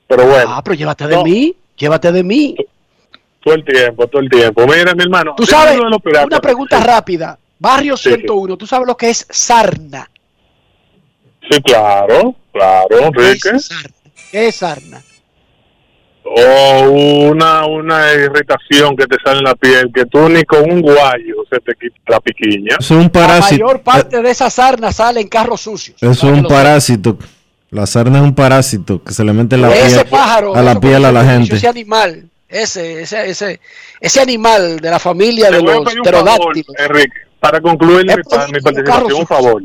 Pero bueno, Ah, pero llévate de mí, llévate de mí. todo el tiempo, todo el tiempo. Mira, mi hermano, Tú sabes, de piratas. una pregunta rápida. Barrio Sí, sí. 101, ¿tú sabes lo que es sarna? Sí, claro, claro, Enrique. ¿Qué es sarna? O una, una irritación que te sale en la piel, que tú ni con un guayo se te quita la piquiña. Es un La parásito. mayor parte de esa sarna sale en carros sucios. Eso es un parásito. La sarna es un parásito que se le mete en la ese piel, pájaro, a la piel a la gente. Ese animal, ese, ese, ese, ese animal de la familia Te de los pterodáctilos. Enrique, para concluir mi, mi participación, un favor.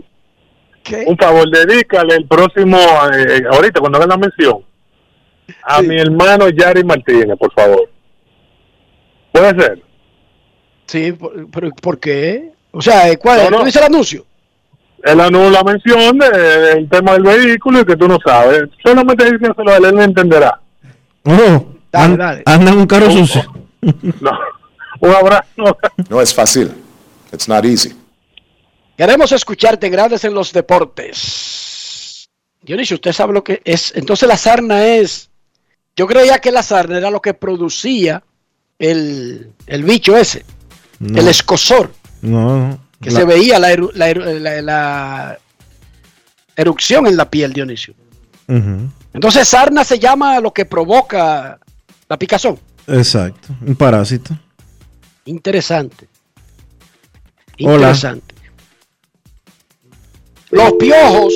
Un favor, dedícale el próximo, eh, ahorita cuando haga la mención, a mi hermano Yari Martínez, por favor. ¿Puede ser? Sí, por- pero ¿por qué? O sea, ¿cuál No, no. ¿tú el anuncio? Él anula la mención de- del tema del vehículo y que tú no sabes. Solamente díselo a él, él entenderá. Oh, an- anda en un carro sucio. No. Un abrazo. No es fácil. It's not easy. Queremos escucharte Grandes en los Deportes. Dionisio, usted sabe lo que es. Entonces la sarna es. Yo creía que la sarna era lo que producía el, el bicho ese, No, el escosor, no, que La- se veía la, eru- la eru- la- la erupción en la piel, Dionisio. Entonces sarna se llama lo que provoca la picazón. Exacto. Un parásito. Interesante. Hola. Interesante. Los piojos,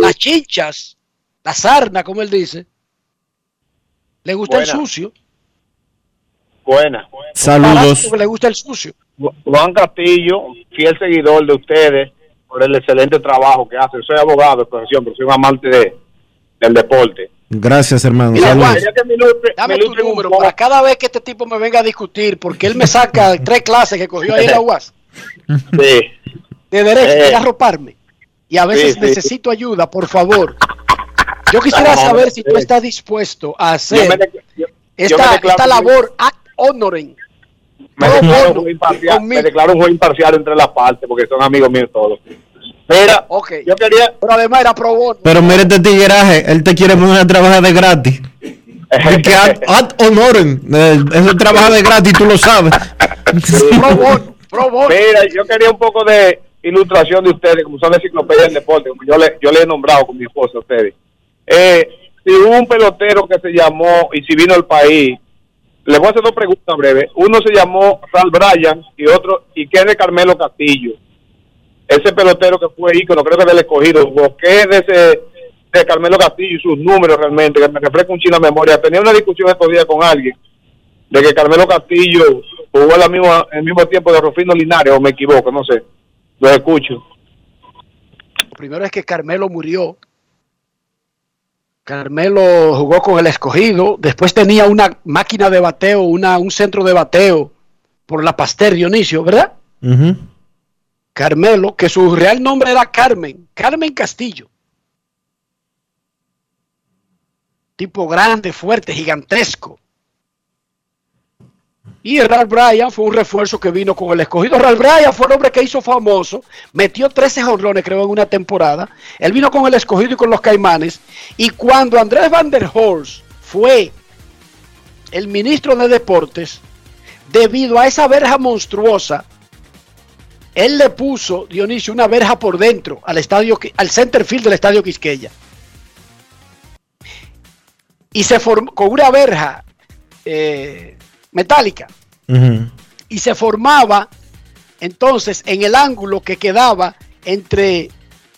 las chinchas, la sarna, como él dice, le gusta el sucio. Buena. Saludos. que le gusta el sucio. Juan Castillo, fiel seguidor de ustedes por el excelente trabajo que hacen. Soy abogado de profesión, pero soy un amante de, del deporte. Gracias, hermano. Mira, Dame tu número para cada vez que este tipo me venga a discutir, porque él me saca tres clases que cogió ahí en la UAS Sí. de derecho, Eh. quiere arroparme. Y a veces Sí, sí. necesito ayuda, por favor. Yo quisiera No, saber si tú estás dispuesto a hacer yo- yo esta, labor ad honorem. me Pro declaro, bono, un imparcial, conmigo. me declaro un juez imparcial entre las partes porque son amigos míos todos. Mira, yo quería. Pero además era pro bono. Pero mira este tigueraje, él te quiere poner a trabajar de gratis. Porque ad, ad honorem, eh, eso trabaja de gratis, tú lo sabes. Mira, yo quería un poco de ilustración de ustedes, como son la enciclopedia del deporte, como yo le, yo le he nombrado con mi esposa a ustedes. Eh, si hubo un pelotero que se llamó, y si vino al país, le voy a hacer dos preguntas breves. Uno se llamó Sal Bryan y otro, ¿y qué es de Carmelo Castillo? Ese pelotero que fue ícono, creo que del escogido. ¿qué es de ese Carmelo Castillo y sus números realmente? Que me refresca un chino de memoria. Tenía una discusión estos días con alguien de que Carmelo Castillo jugó al mismo, el mismo tiempo de Rufino Linares, o me equivoco, no sé. Lo escucho. Primero es que Carmelo murió Carmelo jugó con el escogido, después tenía una máquina de bateo, una, un centro de bateo por la Pasteur Dionisio, ¿verdad? Carmelo, que su real nombre era Carmen, Carmen Castillo. Tipo grande, fuerte, gigantesco. Y Ralph Bryan fue un refuerzo que vino con el escogido. Ralph Bryan fue el hombre que hizo famoso, metió 13 jonrones, creo, en una temporada. Él vino con el escogido y con los caimanes. Y cuando Andrés Van der Horst fue el ministro de Deportes, debido a esa verja monstruosa, él le puso, Dionisio, una verja por dentro al estadio, al center field del estadio Quisqueya. Y se formó con una verja eh, metálica. Y se formaba entonces en el ángulo que quedaba entre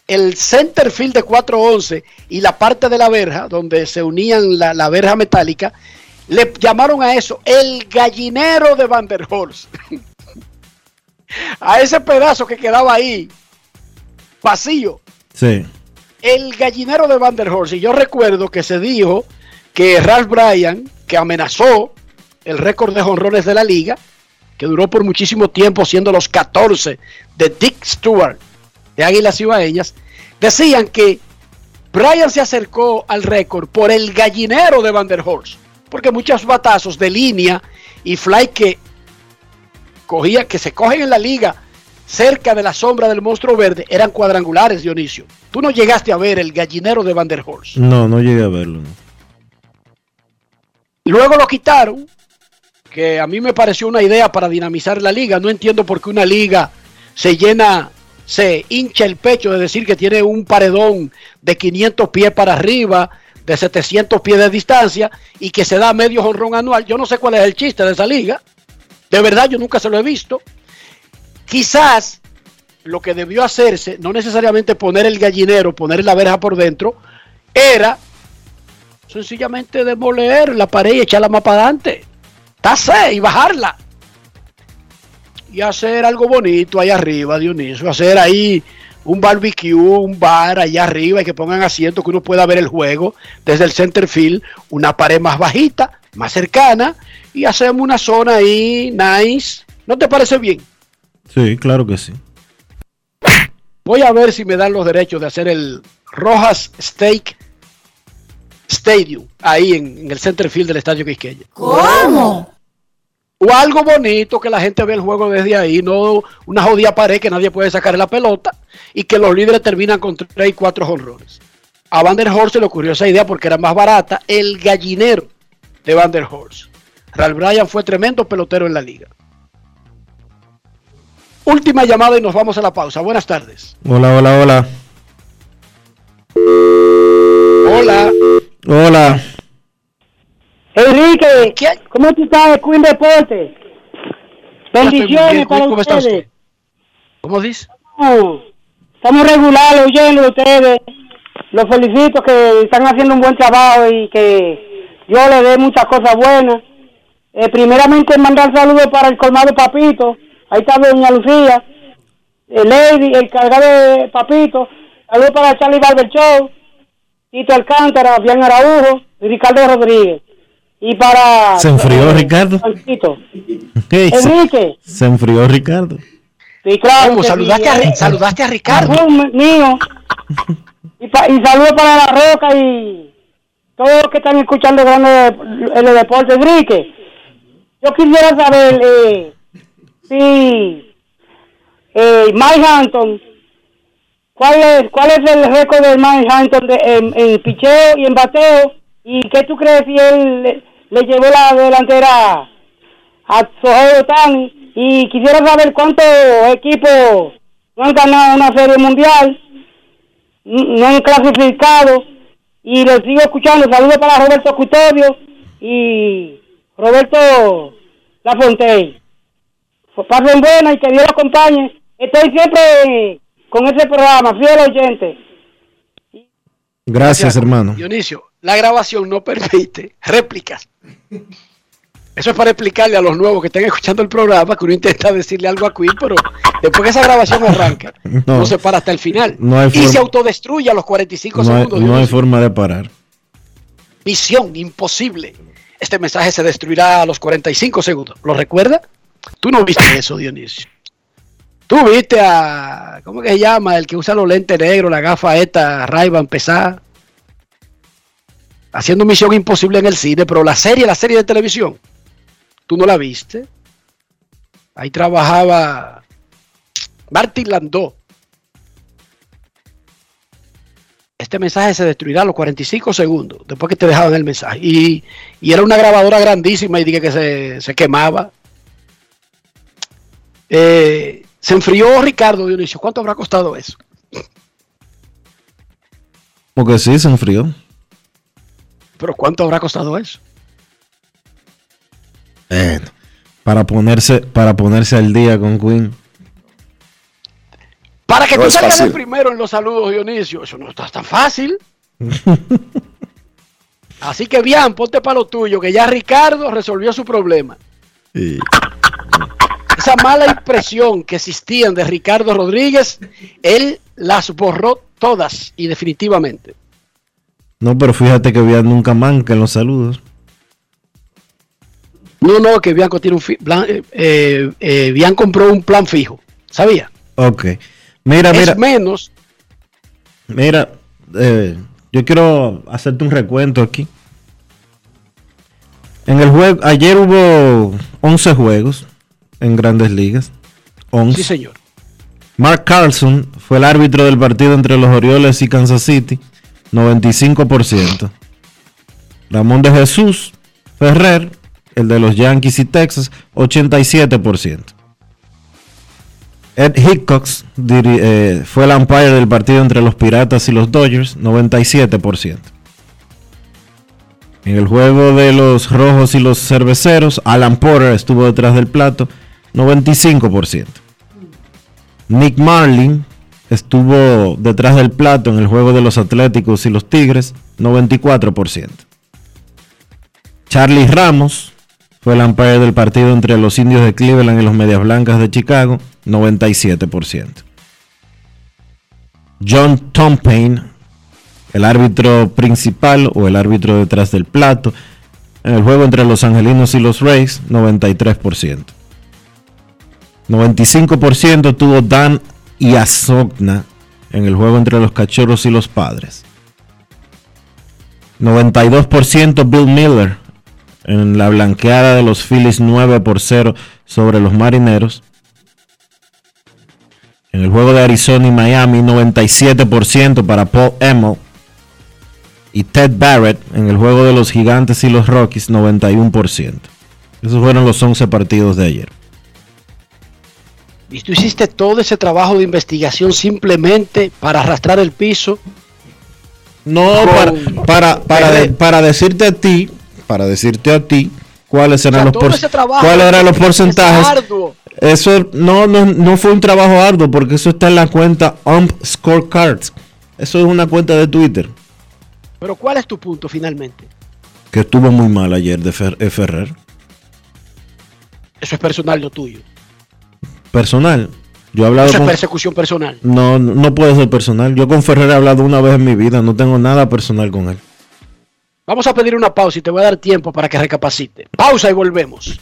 el center field de 411 y la parte de la verja, donde se unían la, la verja metálica, le llamaron a eso el gallinero de Van der Horst. a ese pedazo que quedaba ahí, vacío, Sí. el gallinero de Van der Horst. Y yo recuerdo que se dijo que Ralph Bryan, que amenazó el récord de jonrones de la liga, que duró por muchísimo tiempo siendo los 14 de Dick Stewart de Águilas Ibaeñas, decían que Bryan se acercó al récord por el gallinero de Van der Horst, porque muchos batazos de línea y fly que cogía, que se cogen en la liga cerca de la sombra del monstruo verde eran cuadrangulares, Dionisio. Tú no llegaste a ver el gallinero de Van der Horst. No, no llegué a verlo. Luego lo quitaron, que a mí me pareció una idea para dinamizar la liga. No entiendo por qué una liga se llena, se hincha el pecho de decir que tiene un paredón de 500 pies para arriba, de 700 pies de distancia y que se da medio jonrón anual. Yo no sé cuál es el chiste de esa liga. De verdad, yo nunca se lo he visto. Quizás lo que debió hacerse, no necesariamente poner el gallinero, poner la verja por dentro, era sencillamente demoler la pared y echarla más para adelante. Tase y bajarla. Y hacer algo bonito ahí arriba, Dionisio. Hacer ahí un barbecue, un bar allá arriba y que pongan asiento que uno pueda ver el juego desde el center field, una pared más bajita, más cercana y hacemos una zona ahí nice. ¿No te parece bien? Sí, claro que sí. Voy a ver si me dan los derechos de hacer el Rojas Steak Stadium ahí en, en el center field del Estadio Quisqueya. ¿Cómo? O algo bonito que la gente ve el juego desde ahí, no una jodida pared que nadie puede sacar la pelota y que los líderes terminan con 3 y 4 jonrones. A Van der Horst se le ocurrió esa idea porque era más barata, el gallinero de Van der Horst. Ralph Bryan fue tremendo pelotero en la liga. Última llamada y nos vamos a la pausa. Buenas tardes. Hola, hola, hola. Hola. Hola. Enrique, ¿cómo tú estás, Queen Deportes? Bendiciones bien, para ¿cómo está ustedes. ¿Cómo dice? Oh, Estamos regulares oyendo de ustedes. Los felicito que están haciendo un buen trabajo y que yo les dé muchas cosas buenas. Eh, primeramente mandar saludos para el colmado Papito. Ahí está Doña Lucía. El Lady, el cargado de Papito. Saludos para Charlie Barber Show. Tito Alcántara, Bian Araujo y Ricardo Rodríguez. Y para... Se enfrió Ricardo. Francisco. Hey, se, Enrique. se enfrió Ricardo. Sí, claro. ¿Cómo? ¿Saludaste, a, eh. saludaste a Ricardo? Mío. Y, pa- y saludos para La Roca y todos los que están escuchando grandes en los deportes. Enrique, yo quisiera saber eh, si eh, Mike Hampton, ¿cuál es, ¿cuál es el récord de Mike Hampton de- en, en picheo y en bateo? ¿Y qué tú crees si él le, le llevó la delantera a Sohei Otani? Y quisiera saber cuántos equipos no han ganado una serie mundial, no han clasificado, y los sigo escuchando. Saludos para Roberto Custodio y Roberto Lafontaine. Pasen buena y que Dios los acompañe. Estoy siempre con ese programa, fiel oyente. Gracias, hermano. Dionisio, la grabación no permite réplicas. Eso es para explicarle a los nuevos que están escuchando el programa que uno intenta decirle algo a Queen, pero después que esa grabación arranca, no, No. se para hasta el final. No hay y forma- se autodestruye a los 45 No hay, segundos. no hay forma de parar. Misión imposible. Este mensaje se destruirá a los 45 segundos. ¿Lo recuerda? Tú no viste eso, Dionisio. Tú viste a. ¿Cómo que se llama? El que usa los lentes negros, la gafa esta, Raiva pesada. Haciendo misión imposible en el cine, pero la serie, la serie de televisión, tú no la viste. Ahí trabajaba Martin Landau. Este mensaje se destruirá a los 45 segundos después que te dejaban el mensaje. Y, y era una grabadora grandísima y dije que se, se quemaba. Eh, se enfrió Ricardo Dionisio. ¿Cuánto habrá costado eso? Porque sí, se enfrió. ¿Pero cuánto habrá costado eso? Bueno, para ponerse, para ponerse al día con Queen. Para que No tú salgas el primero en los saludos, Dionisio. Eso no está tan fácil. Así que bien, ponte para lo tuyo, que ya Ricardo resolvió su problema. Esa mala impresión que existían de Ricardo Rodríguez, él las borró todas y definitivamente. No, pero fíjate que Bian nunca manca en los saludos. No, no, que Bianco tiene un plan- eh, eh, eh, Bian compró un plan fijo, ¿sabía? Ok. Mira, mira, Es menos, mira. eh, yo quiero hacerte un recuento aquí. En el juego, ayer hubo 11 juegos en grandes ligas. 11. sí señor. Mark Carlson fue el árbitro del partido entre los Orioles y Kansas City, 95%. Ramón de Jesús Ferrer, el de los Yankees y Texas, 87%. Ed Hickox eh, fue el umpire del partido entre los Piratas y los Dodgers, 97%. En el juego de los Rojos y los Cerveceros, Alan Porter estuvo detrás del plato, 95%. Nick Marlin estuvo detrás del plato en el juego de los Atléticos y los Tigres, 94%. Charlie Ramos fue el umpire del partido entre los Indios de Cleveland y los Medias Blancas de Chicago, 97%. John Tompane, el árbitro principal o el árbitro detrás del plato, en el juego entre los Angelinos y los Rays, 93%. 95% tuvo Dan y Azogna en el juego entre los Cachorros y los Padres. 92% Bill Miller en la blanqueada de los Phillies 9 por 0 sobre los Marineros. En el juego de Arizona y Miami, 97% para Paul Emmel. Y Ted Barrett en el juego de los Gigantes y los Rockies, 91%. Esos fueron los 11 partidos de ayer. Y tú hiciste todo ese trabajo de investigación simplemente para arrastrar el piso. No, para, para, para, de- para decirte a ti, para decirte a ti cuáles eran los, por- trabajo cuáles eran los es porcentajes. Eso no, no, no fue un trabajo arduo porque eso está en la cuenta Ump Scorecards. Eso es una cuenta de Twitter Pero ¿cuál es tu punto finalmente? que estuvo muy mal ayer de Fer- eh, Ferrer. Eso es personal lo tuyo. Personal. Yo he hablado Eso es con... persecución personal. No, no puede ser personal. Yo con Ferrer he hablado una vez en mi vida. No tengo nada personal con él. Vamos a pedir una pausa y te voy a dar tiempo para que recapacite. Pausa y volvemos.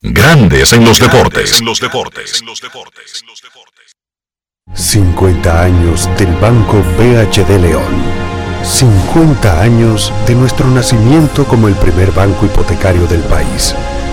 Grandes en los deportes. En los deportes. 50 años del Banco BHD León. 50 años de nuestro nacimiento como el primer banco hipotecario del país,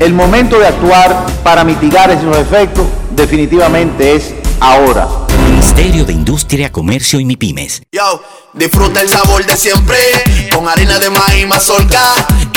El momento de actuar para mitigar esos efectos definitivamente es ahora. Ministerio de Industria, Comercio y MIPIMES. Yo, disfruta el sabor de siempre con harina de maíz mazorca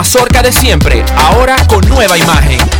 mazorca de siempre, ahora con nueva imagen.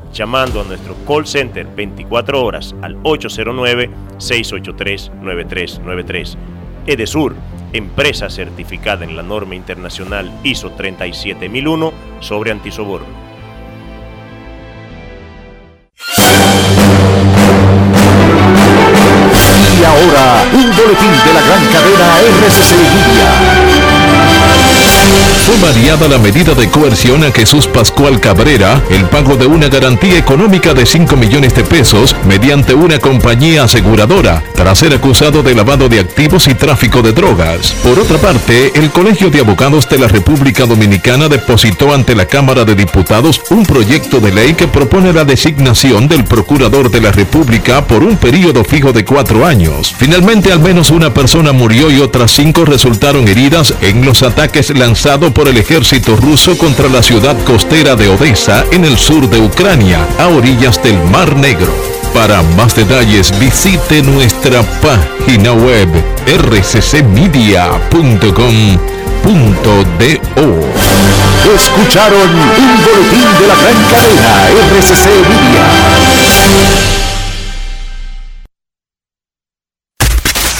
llamando a nuestro call center 24 horas al 809-683-9393. Edesur, empresa certificada en la norma internacional ISO 37001 sobre antisoborno. Y ahora, un boletín de la gran cadena RCC Libia. Fue variada la medida de coerción a Jesús Pascual Cabrera, el pago de una garantía económica de 5 millones de pesos mediante una compañía aseguradora, tras ser acusado de lavado de activos y tráfico de drogas. Por otra parte, el Colegio de Abogados de la República Dominicana depositó ante la Cámara de Diputados un proyecto de ley que propone la designación del Procurador de la República por un periodo fijo de cuatro años. Finalmente, al menos una persona murió y otras cinco resultaron heridas en los ataques lanzados por el ejército ruso contra la ciudad costera de Odessa en el sur de Ucrania, a orillas del Mar Negro. Para más detalles visite nuestra página web rccmedia.com.do. Escucharon un boletín de la gran cadena RCC Media.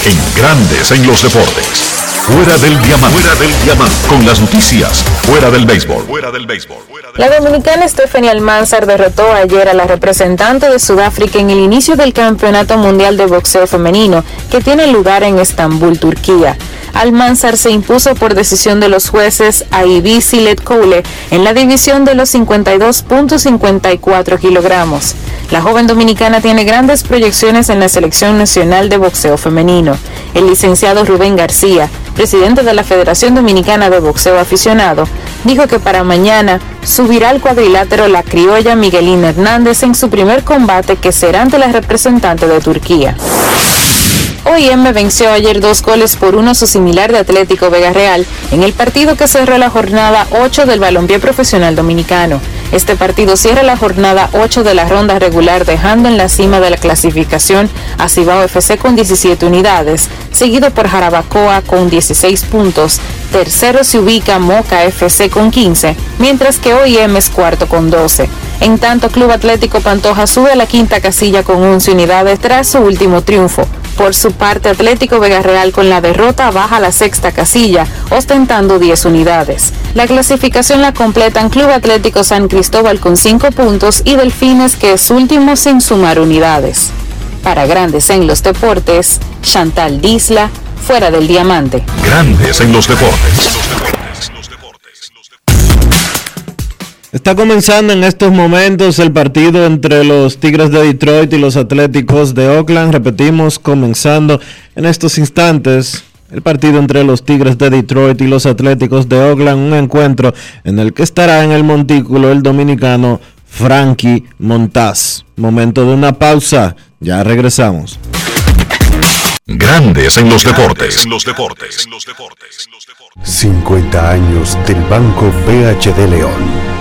En grandes en los deportes. Fuera del diamante. Fuera del diamante. Con las noticias. Fuera del béisbol. Fuera del béisbol. La dominicana Stephanie Almanzar derrotó ayer a la representante de Sudáfrica en el inicio del Campeonato Mundial de Boxeo Femenino, que tiene lugar en Estambul, Turquía. Almanzar se impuso por decisión de los jueces a Ibi Silet Koule en la división de los 52.54 kilogramos. La joven dominicana tiene grandes proyecciones en la selección nacional de boxeo femenino. El licenciado Rubén García, presidente de la Federación Dominicana de Boxeo Aficionado, dijo que para mañana subirá al cuadrilátero la criolla Miguelina Hernández en su primer combate que será ante la representante de Turquía. OIM venció ayer dos goles por uno a su similar de Atlético Vega Real en el partido que cerró la jornada 8 del balompié profesional dominicano. Este partido cierra la jornada 8 de la ronda regular dejando en la cima de la clasificación a Cibao FC con 17 unidades, seguido por Jarabacoa con 16 puntos. Tercero se ubica Moca FC con 15, mientras que OIM es cuarto con 12. En tanto, Club Atlético Pantoja sube a la quinta casilla con 11 unidades tras su último triunfo. Por su parte, Atlético Vega Real con la derrota baja la sexta casilla, ostentando 10 unidades. La clasificación la completan Club Atlético San Cristóbal con 5 puntos y Delfines que es último sin sumar unidades. Para Grandes en los Deportes, Chantal Disla, fuera del diamante. Grandes en los deportes. Está comenzando en estos momentos el partido entre los Tigres de Detroit y los Atléticos de Oakland. Repetimos, comenzando en estos instantes el partido entre los Tigres de Detroit y los Atléticos de Oakland, un encuentro en el que estará en el montículo el dominicano Frankie Montaz. Momento de una pausa, ya regresamos. Grandes en los deportes. 50 años del Banco BHD León.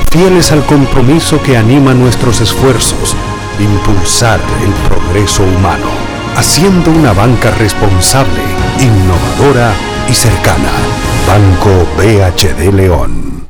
fieles al compromiso que anima nuestros esfuerzos, impulsar el progreso humano, haciendo una banca responsable, innovadora y cercana. Banco BHD León.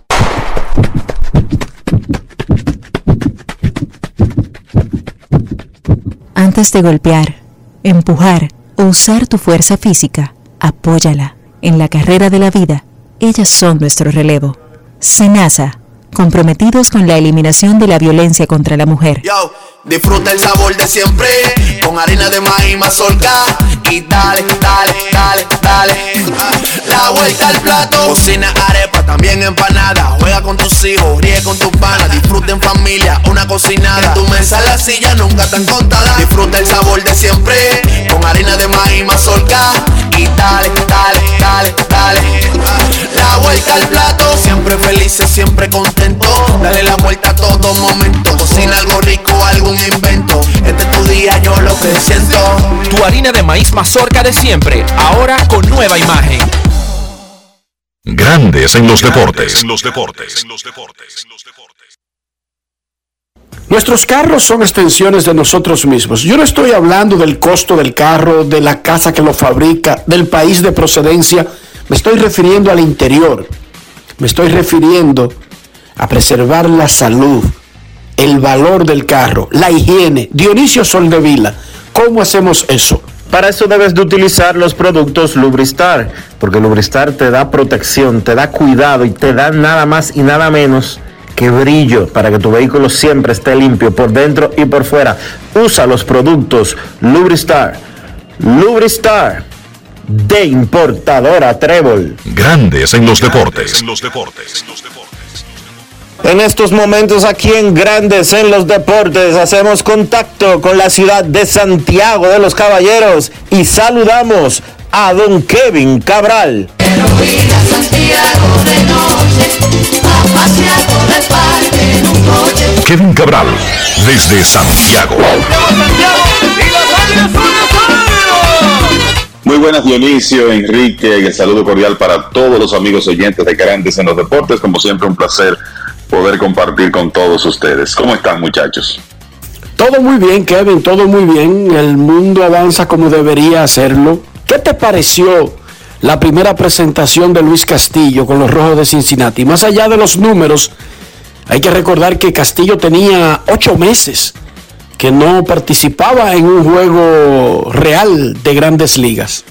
Antes de golpear, empujar o usar tu fuerza física, apóyala. En la carrera de la vida, ellas son nuestro relevo. Senasa, comprometidos con la eliminación de la violencia contra la mujer. Yo, disfruta el sabor de siempre, con harina de maíz mazorca y dale, dale, dale, dale. La vuelta al plato, cocina arepa, también empanada. Juega con tus hijos, ríe con tus panas, disfruta en familia, una cocinada. Tu mesa la silla nunca tan contada. Disfruta el sabor de siempre, con harina de maíz mazorca y dale, dale, dale, dale. La vuelta al plato, siempre felices, siempre Dale la vuelta a todo momento. Cocina algo rico, algún invento. Este es tu día, yo lo que siento. Tu harina de maíz mazorca de siempre, ahora con nueva imagen. Grandes en los deportes. Nuestros carros son extensiones de nosotros mismos. Yo no estoy hablando del costo del carro, de la casa que lo fabrica, del país de procedencia. Me estoy refiriendo al interior. Me estoy refiriendo a preservar la salud, el valor del carro, la higiene. Dionisio Soldevila, ¿cómo hacemos eso? Para eso debes de utilizar los productos Lubristar, porque Lubristar te da protección, te da cuidado y te da nada más y nada menos que brillo para que tu vehículo siempre esté limpio por dentro y por fuera. Usa los productos Lubristar. Lubristar de importadora Trébol. Grandes en los deportes. En estos momentos aquí en Grandes en los Deportes hacemos contacto con la ciudad de Santiago de los Caballeros y saludamos a don Kevin Cabral. Kevin Cabral, desde Santiago. Muy buenas Dionisio, Enrique, y el saludo cordial para todos los amigos oyentes de Grandes en los Deportes. Como siempre, un placer poder compartir con todos ustedes. ¿Cómo están muchachos? Todo muy bien, Kevin, todo muy bien. El mundo avanza como debería hacerlo. ¿Qué te pareció la primera presentación de Luis Castillo con los Rojos de Cincinnati? Más allá de los números, hay que recordar que Castillo tenía ocho meses que no participaba en un juego real de grandes ligas.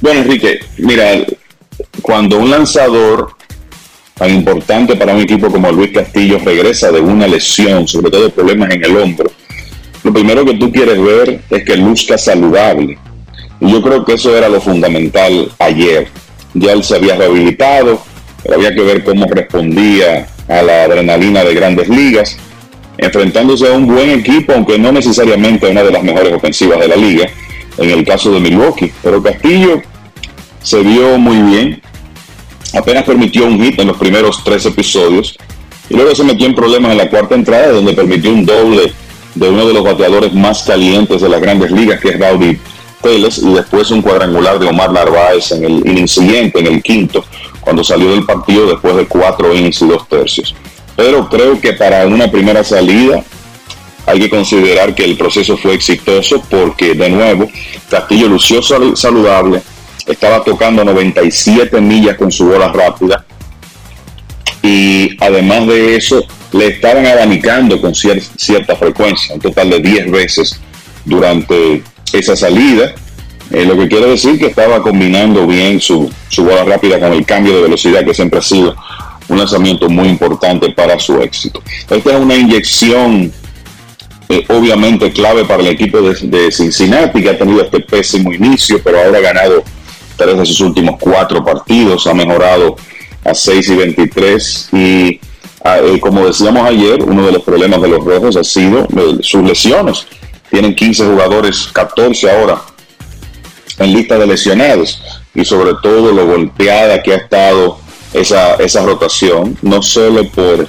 Bueno, Enrique, mira, cuando un lanzador tan importante para un equipo como Luis Castillo regresa de una lesión, sobre todo problemas en el hombro, lo primero que tú quieres ver es que luzca saludable. Y yo creo que eso era lo fundamental ayer. Ya él se había rehabilitado, pero había que ver cómo respondía a la adrenalina de grandes ligas, enfrentándose a un buen equipo, aunque no necesariamente a una de las mejores ofensivas de la liga, en el caso de Milwaukee. Pero Castillo se vio muy bien, apenas permitió un hit en los primeros tres episodios, y luego se metió en problemas en la cuarta entrada, donde permitió un doble de uno de los bateadores más calientes de las grandes ligas, que es Rowdy Teles, y después un cuadrangular de Omar Narváez en el inning siguiente, en el quinto, cuando salió del partido después de cuatro innings y dos tercios. Pero creo que para una primera salida hay que considerar que el proceso fue exitoso porque, de nuevo, Castillo lució saludable, estaba tocando 97 millas con su bola rápida y además de eso le estaban abanicando con cierta frecuencia, un total de 10 veces durante esa salida Eh, lo que quiere decir que estaba combinando bien su, su bola rápida con el cambio de velocidad, que siempre ha sido un lanzamiento muy importante para su éxito. Esta es una inyección eh, obviamente clave para el equipo de, de, Cincinnati, que ha tenido este pésimo inicio, pero ahora ha ganado tres de sus últimos cuatro partidos, ha mejorado a 6 y 23 y ah, eh, como decíamos ayer, uno de los problemas de los rojos ha sido eh, sus lesiones. Tienen 15 jugadores, 14 ahora en lista de lesionados y sobre todo lo golpeada que ha estado esa, esa rotación, no solo por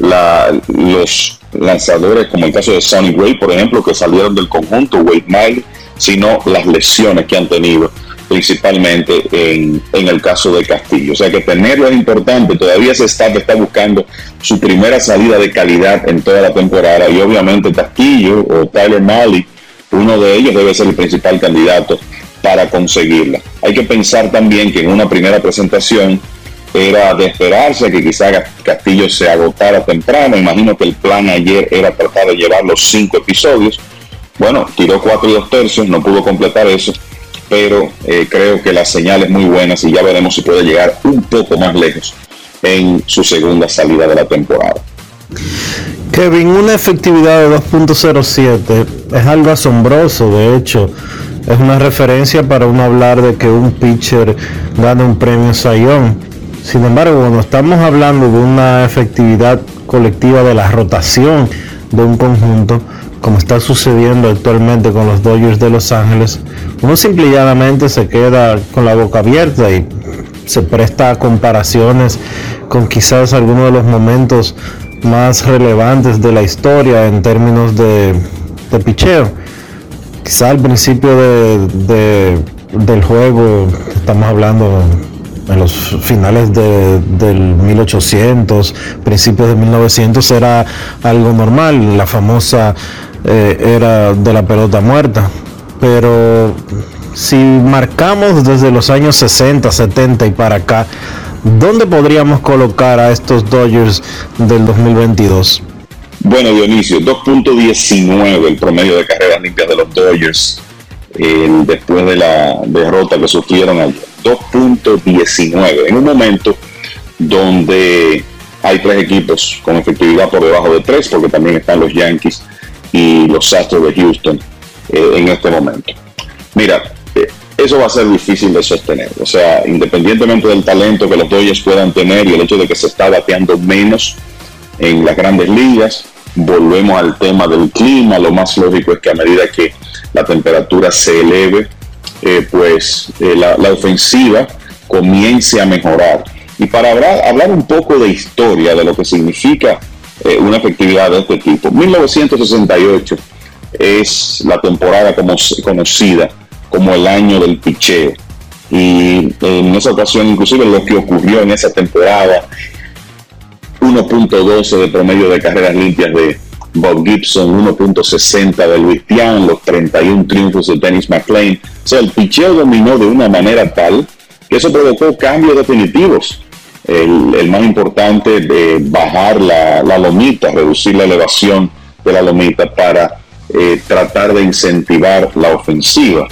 los lanzadores, como el caso de Sonny Gray, por ejemplo, que salieron del conjunto, Wade Miley, sino las lesiones que han tenido principalmente en, en, el caso de Castillo. O sea que tenerlo es importante. Todavía ese staff está buscando su primera salida de calidad en toda la temporada y obviamente Castillo o Tyler Malley, uno de ellos debe ser el principal candidato para conseguirla. Hay que pensar también que en una primera presentación era de esperarse que quizá Castillo se agotara temprano. Imagino que el plan ayer era tratar de llevar los cinco episodios. Bueno, tiró cuatro y dos tercios, no pudo completar eso pero eh, creo que la señal es muy buena y ya veremos si puede llegar un poco más lejos en su segunda salida de la temporada. Kevin, una efectividad de 2.07 es algo asombroso, de hecho, es una referencia para uno hablar de que un pitcher gane un premio Sayón. Sin embargo, cuando estamos hablando de una efectividad colectiva de la rotación de un conjunto, como está sucediendo actualmente con los Dodgers de Los Ángeles, uno simplemente se queda con la boca abierta y se presta a comparaciones con quizás algunos de los momentos más relevantes de la historia en términos de, de picheo. Quizá al principio de, del juego, estamos hablando en los finales de, del 1800, principios de 1900, era algo normal, la famosa eh, era de la pelota muerta. Pero si marcamos desde los años 60, 70 y para acá, ¿dónde podríamos colocar a estos Dodgers del 2022? Bueno, Dionisio, 2.19 el promedio de carreras limpias de los Dodgers después de la derrota que sufrieron ayer. 2.19 en un momento donde hay tres equipos con efectividad por debajo de tres, porque también están los Yankees y los Astros de Houston eh, en este momento. Mira, eh, eso va a ser difícil de sostener. O sea, independientemente del talento que los Dodgers puedan tener y el hecho de que se está bateando menos en las grandes ligas, volvemos al tema del clima. Lo más lógico es que a medida que la temperatura se eleve, eh, pues la, ofensiva comience a mejorar. Y para hablar un poco de historia, de lo que significa eh, una efectividad de este tipo. 1968 es la temporada como, conocida como el año del picheo. Y en esa ocasión, inclusive lo que ocurrió en esa temporada, 1.12 de promedio de carreras limpias de Bob Gibson, 1.60 de Luis Pian, los 31 triunfos de Dennis McLean. O sea, el picheo dominó de una manera tal que eso provocó cambios definitivos el, más importante de bajar la, lomita, reducir la elevación de la lomita para eh, tratar de incentivar la ofensiva.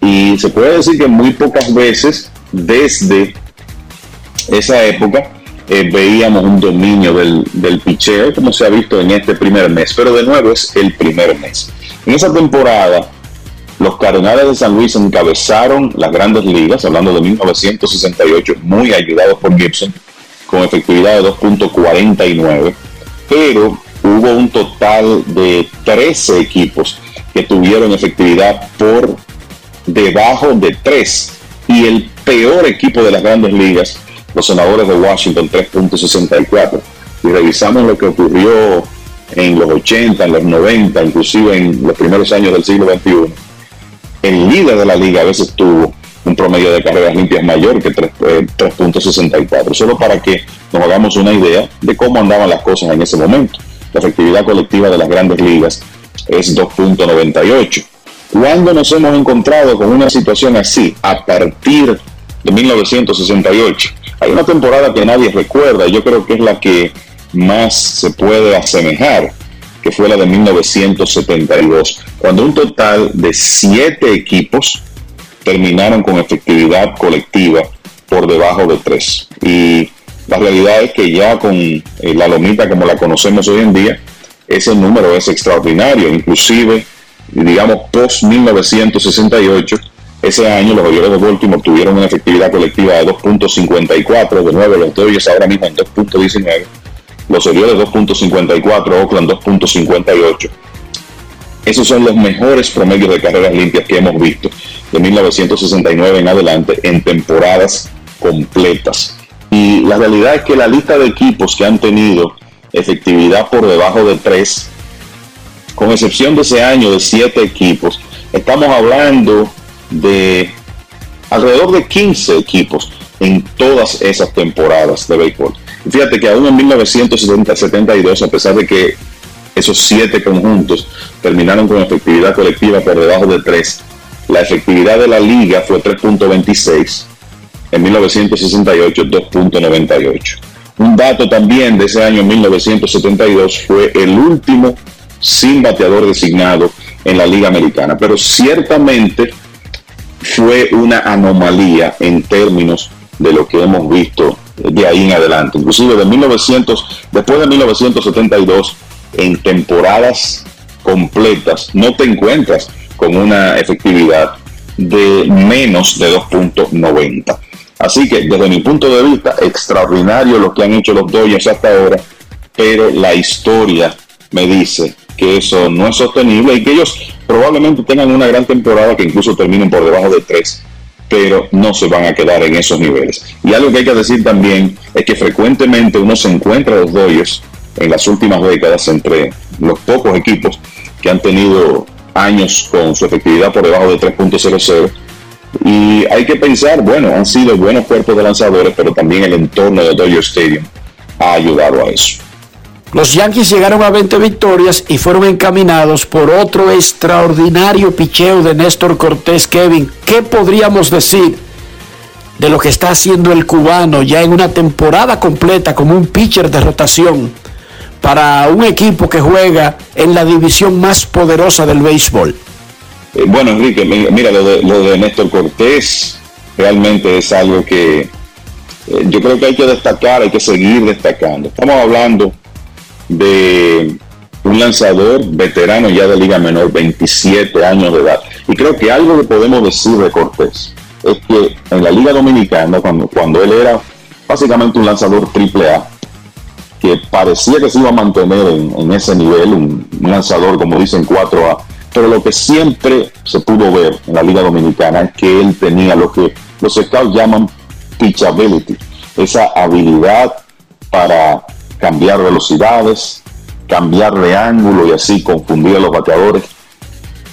Y se puede decir que muy pocas veces desde esa época eh, veíamos un dominio del, del picheo como se ha visto en este primer mes, pero de nuevo es el primer mes. En esa temporada los Cardenales de San Luis encabezaron las grandes ligas, hablando de 1968, muy ayudados por Gibson, con efectividad de 2.49, pero hubo un total de 13 equipos que tuvieron efectividad por debajo de 3 y el peor equipo de las grandes ligas, los senadores de Washington, 3.64. Y revisamos lo que ocurrió en los 80, en los 90, inclusive en los primeros años del siglo XXI el líder de la liga a veces tuvo un promedio de carreras limpias mayor que 3.64, eh, solo para que nos hagamos una idea de cómo andaban las cosas en ese momento. La efectividad colectiva de las grandes ligas es 2.98. ¿Cuándo nos hemos encontrado con una situación así? A partir de 1968. Hay una temporada que nadie recuerda, yo creo que es la que más se puede asemejar que fue la de 1972, cuando un total de siete equipos terminaron con efectividad colectiva por debajo de 3. Y la realidad es que ya con eh, la lomita como la conocemos hoy en día, ese número es extraordinario, inclusive, digamos, post 1968, ese año los Orioles de Baltimore tuvieron una efectividad colectiva de 2.54, de nuevo los Dodgers ahora mismo en 2.19, los Orioles 2.54, Oakland 2.58. Esos son los mejores promedios de carreras limpias que hemos visto de 1969 en adelante en temporadas completas. Y la realidad es que la lista de equipos que han tenido efectividad por debajo de 3, con excepción de ese año de 7 equipos, estamos hablando de alrededor de 15 equipos en todas esas temporadas de béisbol. Fíjate que aún en 1972, a pesar de que esos 7 conjuntos terminaron con efectividad colectiva por debajo de 3, la efectividad de la liga fue 3.26, en 1968 2.98. Un dato también de ese año 1972 fue el último sin bateador designado en la Liga Americana, pero ciertamente fue una anomalía en términos de lo que hemos visto de ahí en adelante. Inclusive de 1900, después de 1972, en temporadas completas, no te encuentras con una efectividad de menos de 2.90. Así que desde mi punto de vista, extraordinario lo que han hecho los Dodgers hasta ahora, pero la historia me dice que eso no es sostenible y que ellos probablemente tengan una gran temporada que incluso terminen por debajo de 3, pero no se van a quedar en esos niveles. Y algo que hay que decir también es que frecuentemente uno se encuentra los Dodgers en las últimas décadas entre los pocos equipos que han tenido años con su efectividad por debajo de 3.00 y hay que pensar, bueno, han sido buenos cuerpos de lanzadores, pero también el entorno de Dodger Stadium ha ayudado a eso. Los Yankees llegaron a 20 victorias y fueron encaminados por otro extraordinario picheo de Néstor Cortés Kevin. ¿Qué podríamos decir de lo que está haciendo el cubano ya en una temporada completa como un pitcher de rotación para un equipo que juega en la división más poderosa del béisbol? Eh, bueno, Enrique, mira, lo de, lo de Néstor Cortés realmente es algo que eh, yo creo que hay que destacar, hay que seguir destacando. Estamos hablando de un lanzador veterano ya de Liga Menor, 27 años de edad. Y creo que algo que podemos decir de Cortés es que en la Liga Dominicana, cuando, cuando él era básicamente un lanzador triple A, que parecía que se iba a mantener en, ese nivel, un, lanzador, como dicen, 4A, pero lo que siempre se pudo ver en la Liga Dominicana es que él tenía lo que los scouts llaman pitchability, esa habilidad para cambiar velocidades, cambiar de ángulo y así confundir a los bateadores,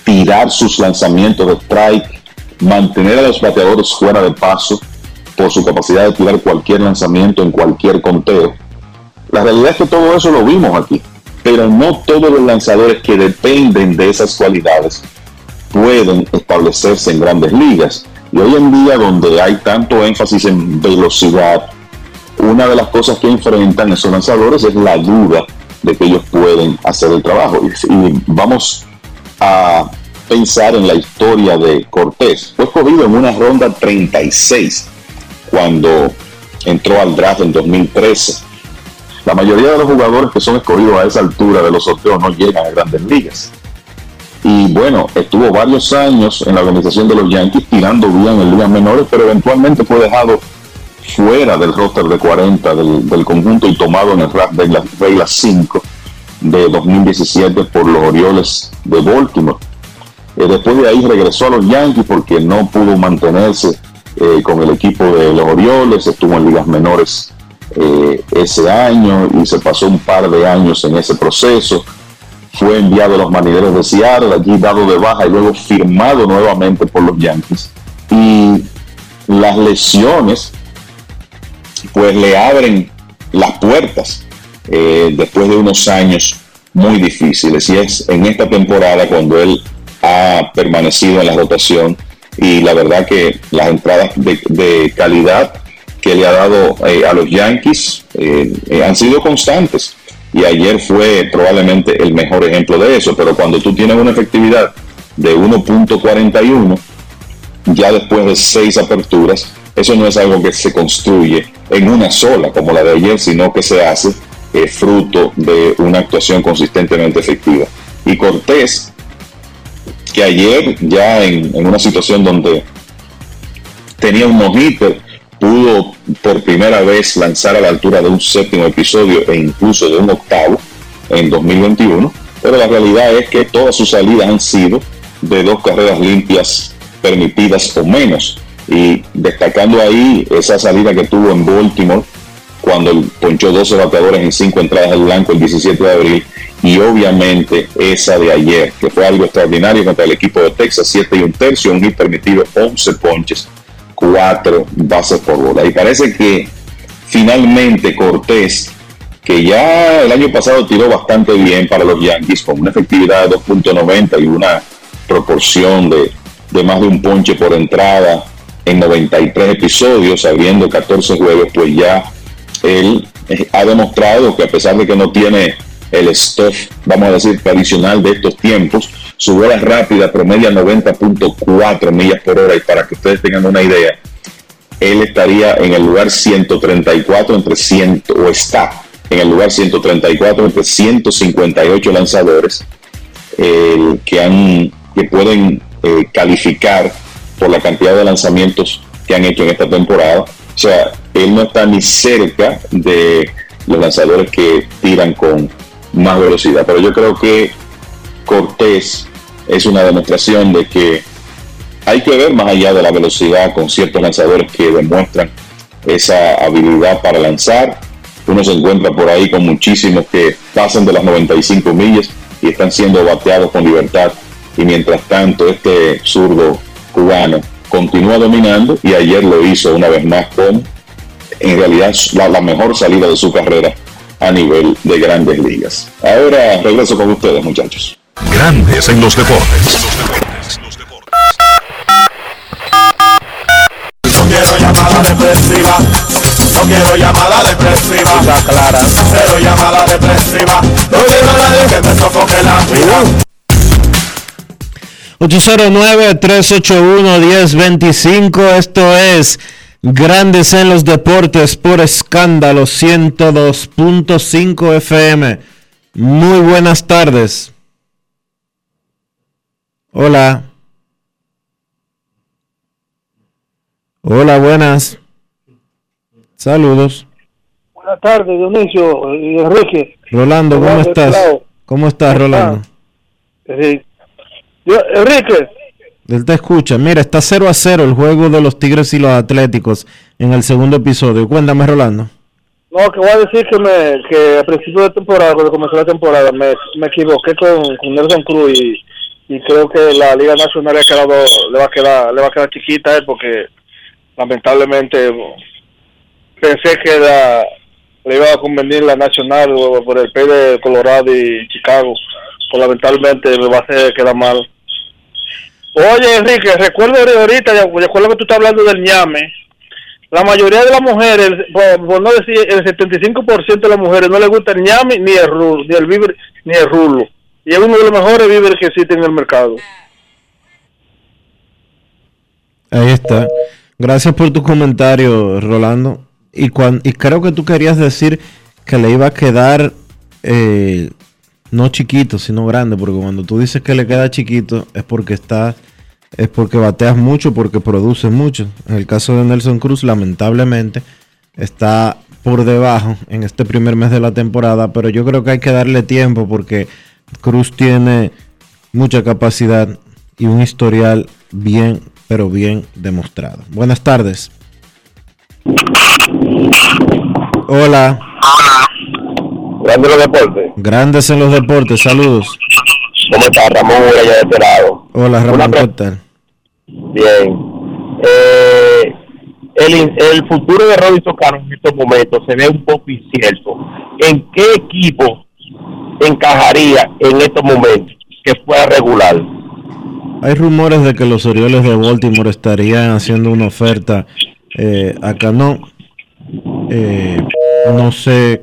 tirar sus lanzamientos de strike, mantener a los bateadores fuera de paso por su capacidad de tirar cualquier lanzamiento en cualquier conteo. La realidad es que todo eso lo vimos aquí pero no todos los lanzadores que dependen de esas cualidades pueden establecerse en grandes ligas. Y hoy en día, donde hay tanto énfasis en velocidad, una de las cosas que enfrentan esos lanzadores es la duda de que ellos pueden hacer el trabajo. Y, vamos a pensar en la historia de Cortés. Fue escogido en una ronda 36 cuando entró al draft en 2013 la mayoría de los jugadores que son escogidos a esa altura de los sorteos no llegan a grandes ligas. Y bueno, estuvo varios años en la organización de los Yankees tirando bien en ligas menores, pero eventualmente fue dejado fuera del roster de 40 del, conjunto y tomado en el draft de las reglas 5 de 2017 por los Orioles de Baltimore. Eh, después de ahí regresó a los Yankees porque no pudo mantenerse eh, con el equipo de los Orioles, estuvo en ligas menores eh, ese año y se pasó un par de años en ese proceso. Fue enviado a los marineros de Seattle, allí dado de baja y luego firmado nuevamente por los Yankees. Y las lesiones pues le abren las puertas eh, después de unos años muy difíciles. Y es en esta temporada cuando él ha permanecido en la rotación y la verdad que las entradas de, calidad que le ha dado eh, a los Yankees eh, han sido constantes. Y ayer fue probablemente el mejor ejemplo de eso. Pero cuando tú tienes una efectividad de 1.41, ya después de seis aperturas, eso no es algo que se construye en una sola como la de ayer, sino que se hace eh, fruto de una actuación consistentemente efectiva. Y Cortés, que ayer ya en, en una situación donde tenía un no-hitter, pudo por primera vez lanzar a la altura de un séptimo episodio e incluso de un octavo en 2021, pero la realidad es que todas sus salidas han sido de dos carreras limpias permitidas o menos. Y destacando ahí esa salida que tuvo en Baltimore cuando ponchó 12 bateadores en 5 entradas al blanco el 17 de abril y obviamente esa de ayer, que fue algo extraordinario contra el equipo de Texas, 7 y un tercio, un hit permitido, 11 ponches, 4 bases por bola. Y parece que finalmente Cortés, que ya el año pasado tiró bastante bien para los Yankees, con una efectividad de 2.90 y una proporción de, de más de un ponche por entrada en 93 episodios, abriendo 14 juegos, pues ya él eh, ha demostrado que a pesar de que no tiene el stuff, vamos a decir, tradicional de estos tiempos, su bola rápida promedia 90.4 millas por hora. Y para que ustedes tengan una idea, él estaría en el lugar 134 entre 100, o está en el lugar 134 entre 158 lanzadores eh, que, han, que pueden eh, calificar por la cantidad de lanzamientos que han hecho en esta temporada. O sea, él no está ni cerca de los lanzadores que tiran con más velocidad. Pero yo creo que Cortés es una demostración de que hay que ver más allá de la velocidad con ciertos lanzadores que demuestran esa habilidad para lanzar. Uno se encuentra por ahí con muchísimos que pasan de las 95 millas y están siendo bateados con libertad. Y mientras tanto, este zurdo cubano continúa dominando y ayer lo hizo una vez más con en realidad la, la mejor salida de su carrera a nivel de grandes ligas. Ahora regreso con ustedes, muchachos. Grandes en los deportes. No quiero llamada depresiva. No quiero llamada depresiva. clara. Cero llamada depresiva. No quiero a nadie que me sofoque la vida. 809-381-1025. Esto es Grandes en los Deportes por escándalo 102.5 FM. Muy buenas tardes. Hola. Hola, buenas. Saludos. Buenas tardes, Dionisio y Enrique. Rolando, ¿cómo estás? ¿Cómo estás, ¿Cómo Rolando? Sí. Yo, Enrique, Él te escucha. Mira, está 0 a 0 el juego de los Tigres y los Atléticos en el segundo episodio. Cuéntame, Rolando. no, que voy a decir que, me, que a principio de temporada, cuando comenzó la temporada, me, me equivoqué con, con Nelson Cruz y, y creo que la Liga Nacional le, ha quedado, le, va a quedar, le va a quedar chiquita él porque lamentablemente pensé que la, le iba a convenir la Nacional por el P de Colorado y Chicago. Pues lamentablemente me va a hacer quedar mal. Oye, Enrique, recuerdo ahorita, recuerdo que tú estás hablando del ñame. La mayoría de las mujeres, por, no decir el 75% de las mujeres, no les gusta el ñame ni el rulo, ni el víver, ni el rulo. Y es uno de los mejores víveres que existen en el mercado. Ahí está. Gracias por tu comentario, Rolando. Y, cuan- y creo que tú querías decir que le iba a quedar eh, no chiquito, sino grande, porque cuando tú dices que le queda chiquito es porque está, es porque bateas mucho, porque produces mucho. En el caso de Nelson Cruz, lamentablemente, está por debajo en este primer mes de la temporada, pero yo creo que hay que darle tiempo porque Cruz tiene mucha capacidad y un historial bien, pero bien demostrado. Buenas tardes. Hola. Grande los deportes. Grandes en los deportes, saludos. ¿Cómo está Ramón Urella de este lado? Hola Ramón, ¿qué tal? Bien. Eh, el, el futuro de Robinson Cano en estos momentos se ve un poco incierto. ¿En qué equipo encajaría en estos momentos que fuera regular? Hay rumores de que los Orioles de Baltimore estarían haciendo una oferta eh, a Cano. Eh, no sé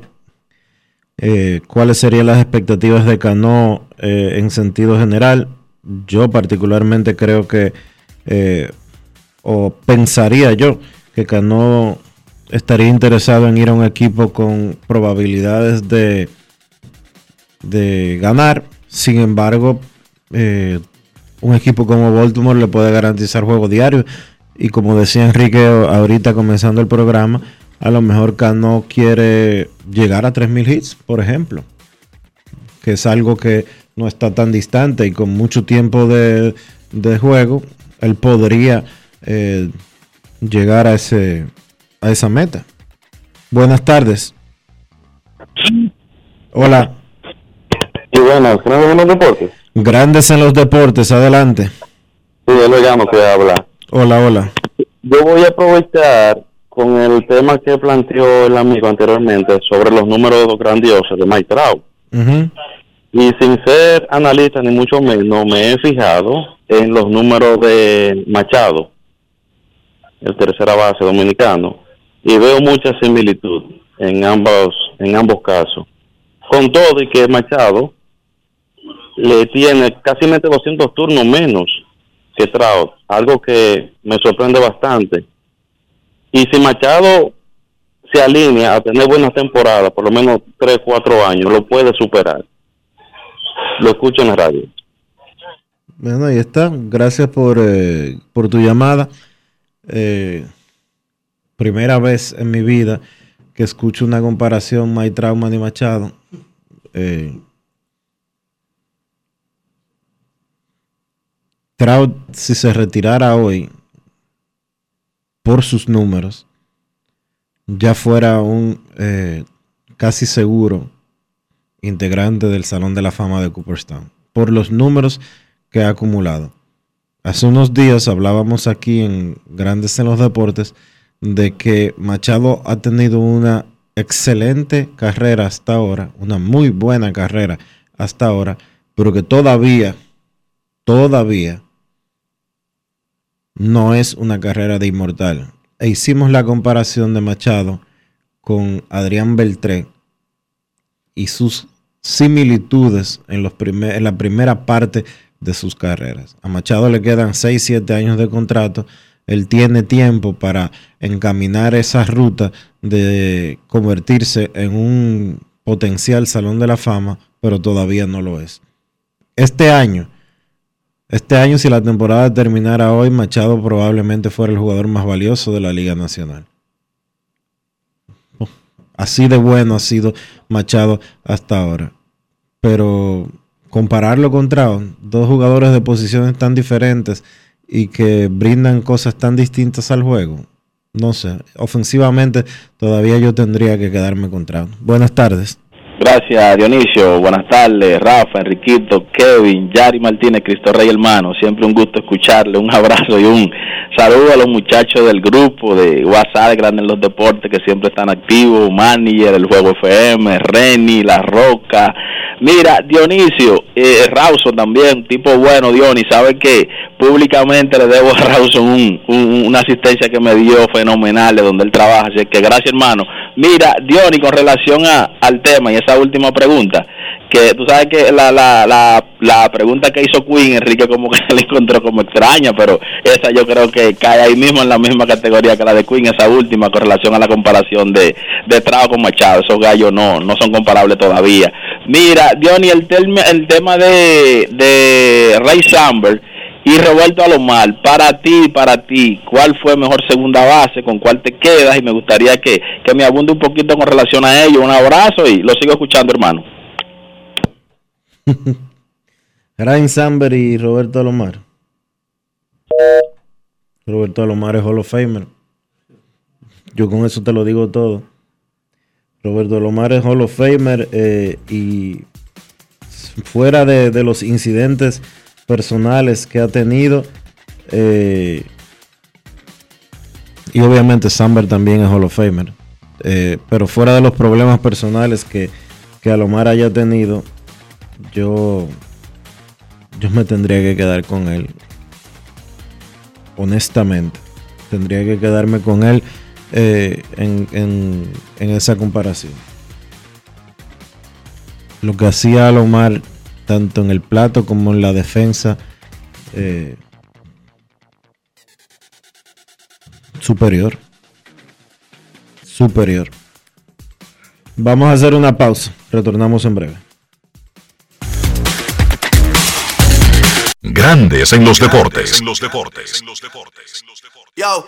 eh, cuáles serían las expectativas de Cano eh, en sentido general. Yo particularmente creo que eh, o pensaría yo que Cano estaría interesado en ir a un equipo con probabilidades de, de ganar. Sin embargo, un equipo como Baltimore le puede garantizar juego diario. Y como decía Enrique ahorita comenzando el programa, a lo mejor Cano quiere llegar a 3.000 hits, por ejemplo. Que es algo que no está tan distante y con mucho tiempo de, de juego, él podría eh, llegar a, ese, a esa meta. Buenas tardes. Hola. Y buenas, grandes en los deportes. Grandes en los deportes, adelante. Sí, yo lo llamo que habla. Hola, hola. Yo voy a aprovechar con el tema que planteó el amigo anteriormente sobre los números grandiosos de Mike Trout. Y sin ser analista ni mucho menos, me he fijado en los números de Machado, el tercera base dominicano, y veo mucha similitud en ambos, en ambos casos. Con todo y que Machado le tiene casi 200 turnos menos que Trout, algo que me sorprende bastante. Y si Machado se alinea a tener buenas temporadas, por lo menos 3, 4 años, lo puede superar. Lo escucho en la radio. Bueno, ahí está. Gracias por, eh, por tu llamada. Eh, primera vez en mi vida que escucho una comparación Mike Trauma y Machado. Eh, Trout, si se retirara hoy por sus números, ya fuera un eh, casi seguro integrante del Salón de la Fama de Cooperstown. Por los números que ha acumulado. Hace unos días hablábamos aquí en Grandes en los Deportes de que Machado ha tenido una excelente carrera hasta ahora, una muy buena carrera hasta ahora, pero que todavía, todavía no es una carrera de inmortal. E hicimos la comparación de Machado con Adrián Beltré y sus similitudes en, los en la primera parte de sus carreras. A Machado le quedan 6, 7 años de contrato. Él tiene tiempo para encaminar esa ruta de convertirse en un potencial salón de la fama, pero todavía no lo es. Este año, este año si la temporada terminara hoy, Machado probablemente fuera el jugador más valioso de la Liga Nacional. Así de bueno ha sido Machado hasta ahora. Pero compararlo contra dos jugadores de posiciones tan diferentes y que brindan cosas tan distintas al juego, no sé, ofensivamente todavía yo tendría que quedarme contra. Buenas tardes. Gracias, Dionisio. Buenas tardes, Rafa, Enriquito, Kevin, Yari Martínez, Cristo Rey, hermano. Siempre un gusto escucharle. Un abrazo y un saludo a los muchachos del grupo de WhatsApp, Grandes en los Deportes, que siempre están activos. Manager, el Juego FM, Reni, La Roca. Mira, Dionisio, eh, Rawson también, tipo bueno, Dionis. Sabe que públicamente le debo a Rawson una asistencia que me dio fenomenal de donde él trabaja. Así que gracias, hermano. Mira, Dionis, con relación a, al tema y esa última pregunta, que tú sabes que la, la, la, la pregunta que hizo Queen, Enrique como que le encontró como extraña, pero esa yo creo que cae ahí mismo en la misma categoría que la de Queen, esa última con relación a la comparación de, de Trao con Machado, esos gallos no, no son comparables todavía. Mira, Diony, el, el tema de, de Ray Samberg, y Roberto Alomar, para ti, para ti, ¿cuál fue mejor segunda base? ¿Con cuál te quedas? Y me gustaría que, que me abunde un poquito con relación a ello. Un abrazo y lo sigo escuchando, hermano. Ryan Samber y Roberto Alomar. Roberto Alomar es Hall of Famer. Yo con eso te lo digo todo. Roberto Alomar es Hall of Famer eh, y fuera de, de los incidentes personales que ha tenido. Eh, y obviamente Samber también es Hall of Famer. Eh, pero fuera de los problemas personales que, que Alomar haya tenido, yo, yo me tendría que quedar con él. Honestamente. Tendría que quedarme con él eh, en, en esa comparación. Lo que hacía Alomar tanto en el plato como en la defensa. Eh, Superior. Superior. Vamos a hacer una pausa. Retornamos en breve. Grandes en los deportes. Yo,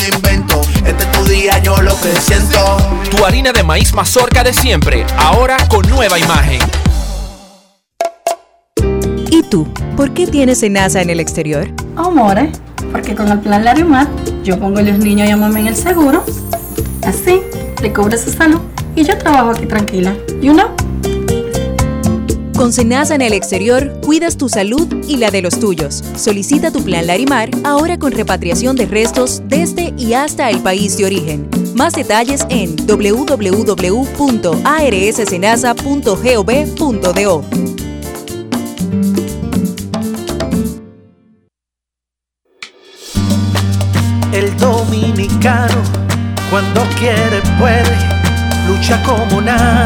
invento. Este es tu día, yo lo que siento. Tu harina de maíz mazorca de siempre, ahora con nueva imagen. ¿Y tú? ¿Por qué tienes Senasa en el exterior? Amore, porque con el plan Larimar yo pongo a los niños y a mamá en el seguro. Así, le cubro su salud y yo trabajo aquí tranquila. ¿Y uno? Con Senasa en el exterior, cuidas tu salud y la de los tuyos. Solicita tu plan Larimar ahora con repatriación de restos desde y hasta el país de origen. Más detalles en www.arssenasa.gov.do. El dominicano, cuando quiere, puede, lucha como para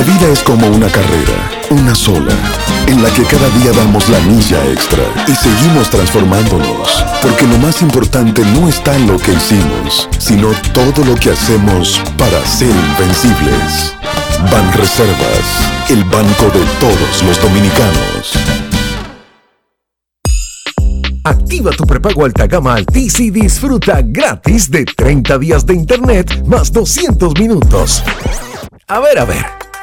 La vida es como una carrera, una sola, en la que cada día damos la milla extra y seguimos transformándonos, porque lo más importante no está en lo que hicimos, sino todo lo que hacemos para ser invencibles. Ban Reservas, el banco de todos los dominicanos. Activa tu prepago alta gama Altis y disfruta gratis de 30 días de internet más 200 minutos. A ver, a ver,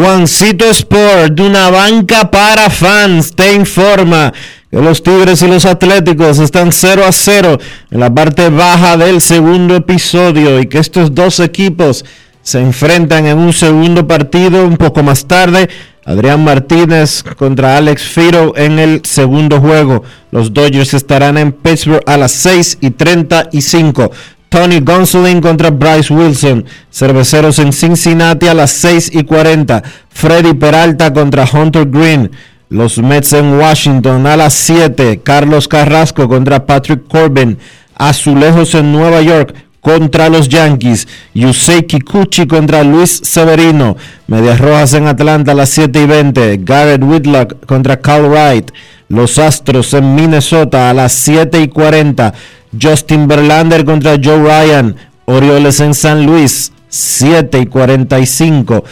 Juancito Sport, de una banca para fans, te informa que los Tigres y los Atléticos están 0 a 0 en la parte baja del segundo episodio y que estos dos equipos se enfrentan en un segundo partido un poco más tarde. Adrián Martínez contra Alex Firo en el segundo juego. Los Dodgers estarán en Pittsburgh a las 6 y 35. Tony Gonsolin contra Bryce Wilson. Cerveceros en Cincinnati a las 6 y 40. Freddy Peralta contra Hunter Green. Los Mets en Washington a las 7. Carlos Carrasco contra Patrick Corbin. Azulejos en Nueva York contra los Yankees. Yusei Kikuchi contra Luis Severino. Medias Rojas en Atlanta a las 7 y 20. Garrett Whitlock contra Cal Wright. Los Astros en Minnesota a las 7 y 40. Justin Verlander contra Joe Ryan. Orioles en San Luis, 7 y 45.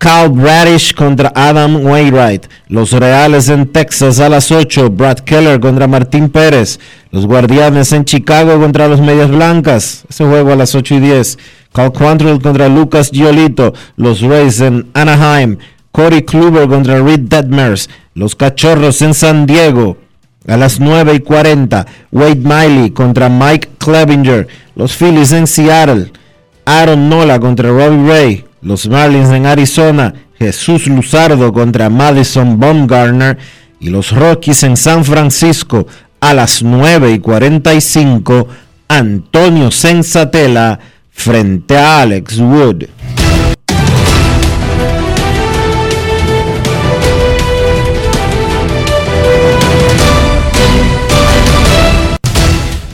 Cal Bradish contra Adam Wainwright. Los Reales en Texas a las 8. Brad Keller contra Martín Pérez. Los Guardianes en Chicago contra los Medias Blancas. Ese juego a las 8 y 10. Cal Quantrill contra Lucas Giolito. Los Rays en Anaheim. Corey Kluber contra Reed Detmers. Los Cachorros en San Diego. A las 9 y 40, Wade Miley contra Mike Clevinger. Los Phillies en Seattle. Aaron Nola contra Robbie Ray. Los Marlins en Arizona. Jesús Luzardo contra Madison Baumgartner. Y los Rockies en San Francisco. A las 9 y 45, Antonio Sensatela frente a Alex Wood.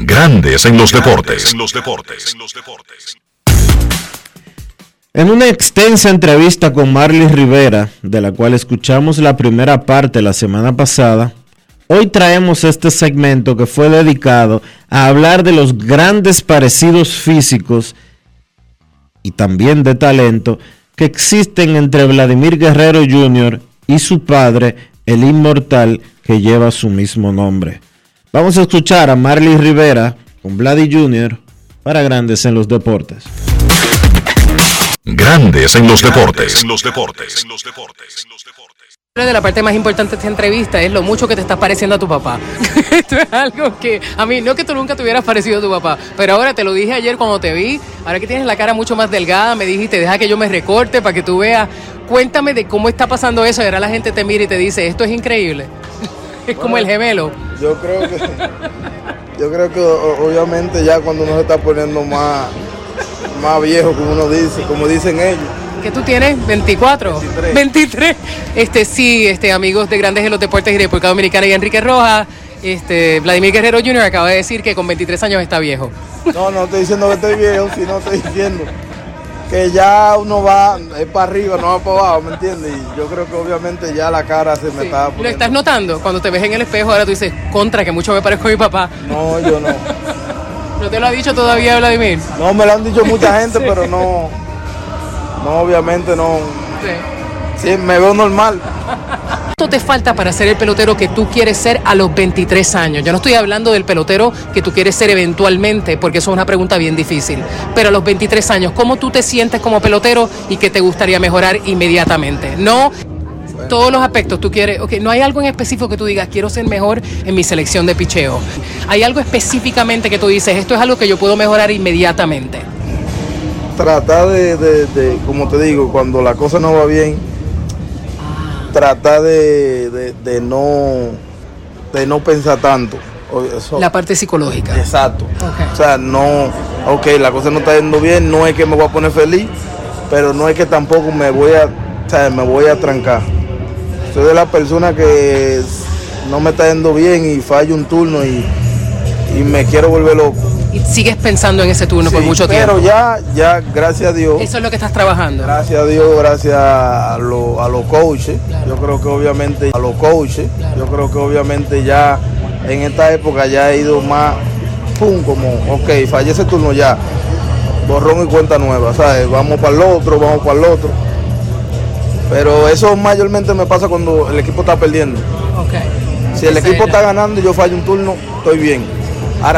Grandes en los deportes. En una extensa entrevista con Marley Rivera, de la cual escuchamos la primera parte la semana pasada, hoy traemos este segmento que fue dedicado a hablar de los grandes parecidos físicos y también de talento que existen entre Vladimir Guerrero Jr. y su padre, el inmortal que lleva su mismo nombre. Vamos a escuchar a Marley Rivera con Vladi Jr. para Grandes en los Deportes. Grandes en los deportes. los deportes. Una de la parte más importante de esta entrevista es lo mucho que te estás pareciendo a tu papá. Esto es algo que a mí, no que tú nunca te hubieras parecido a tu papá, pero ahora te lo dije ayer cuando te vi, ahora que tienes la cara mucho más delgada, me dijiste, deja que yo me recorte para que tú veas. Cuéntame de cómo está pasando eso y ahora la gente te mira y te dice, esto es increíble. es como el gemelo. Yo creo que, yo creo que obviamente ya cuando uno se está poniendo más, más viejo, como uno dice, como dicen ellos. ¿Qué tú tienes? 24. 23. Este sí, este amigos de Grandes en los Deportes y República Dominicana y Enrique Rojas. Este, Vladimir Guerrero Jr. acaba de decir que con 23 años está viejo. No, no estoy diciendo que estoy viejo, sino estoy diciendo que ya uno va es para arriba, no va para abajo, ¿me entiendes? Y yo creo que obviamente ya la cara se me está ¿Lo estás notando? Cuando te ves en el espejo ahora tú dices, contra, que mucho me parezco a mi papá. No, yo no. ¿No te lo ha dicho todavía Vladimir? No, me lo han dicho mucha gente, pero no, no, obviamente no. Sí. me veo normal. ¿Cuánto te falta para ser el pelotero que tú quieres ser a los 23 años? Yo no estoy hablando del pelotero que tú quieres ser eventualmente, porque eso es una pregunta bien difícil. Pero a los 23 años, ¿cómo tú te sientes como pelotero y qué te gustaría mejorar inmediatamente? No todos los aspectos tú quieres, ok, no hay algo en específico que tú digas, quiero ser mejor en mi selección de picheo. Hay algo específicamente que tú dices, esto es algo que yo puedo mejorar inmediatamente. Tratar de, de como te digo, cuando la cosa no va bien, trata de, no, de no pensar tanto. la parte psicológica. Exacto. O sea, no, ok, la cosa no está yendo bien, no es que me voy a poner feliz, pero no es que tampoco me voy a, o sea, me voy a trancar. Soy de la persona que no me está yendo bien y fallo un turno y, y me quiero volver loco y sigues pensando en ese turno por mucho tiempo. Pero ya, ya, gracias a Dios. Eso es lo que estás trabajando. Gracias a Dios, gracias a, los coaches. Yo creo que obviamente a los coaches, yo creo que obviamente ya en esta época ya he ido más, pum, como, ok, fallé ese turno ya, borrón y cuenta nueva, ¿sabes? Vamos para el otro, vamos para el otro. Pero eso mayormente me pasa cuando el equipo está perdiendo. Okay. Si el equipo está ganando y yo fallo un turno, estoy bien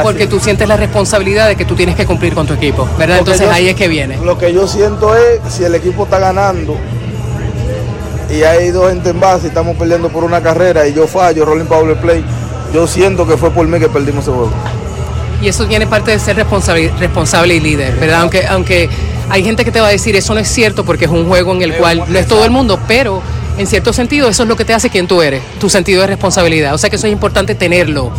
porque tú sientes la responsabilidad de que tú tienes que cumplir con tu equipo, ¿verdad? Entonces ahí es que viene. Lo que yo siento es, si el equipo está ganando y hay dos gente en base y estamos perdiendo por una carrera y yo fallo, rolling power play, yo siento que fue por mí que perdimos ese juego. Y eso tiene parte de ser responsable, responsable y líder, ¿verdad? Aunque, aunque hay gente que te va a decir eso no es cierto porque es un juego en el cual no es todo el mundo, pero en cierto sentido eso es lo que te hace quien tú eres, tu sentido de responsabilidad. O sea que eso es importante tenerlo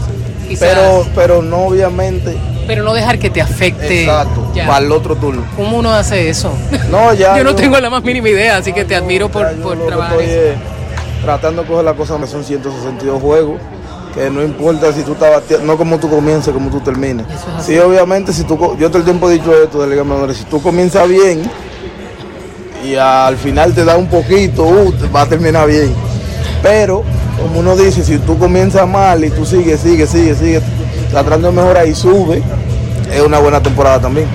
pero, pero no obviamente. Pero no dejar que te afecte. Exacto, para el otro turno. ¿Cómo uno hace eso? No, ya. yo no tengo la más mínima idea, así que te admiro por, por trabajar. Estoy, tratando de coger la cosa, son 162 juegos que no importa si tú estás bateando, no como tú comiences, como tú termines. Sí, obviamente, si tú, yo todo el tiempo he dicho esto de Liga si tú comienzas bien y al final te da un poquito, uh, va a terminar bien. Pero como uno dice, si tú comienzas mal y tú sigues, sigues, sigues, sigues, tratando de mejorar y sube, es una buena temporada también.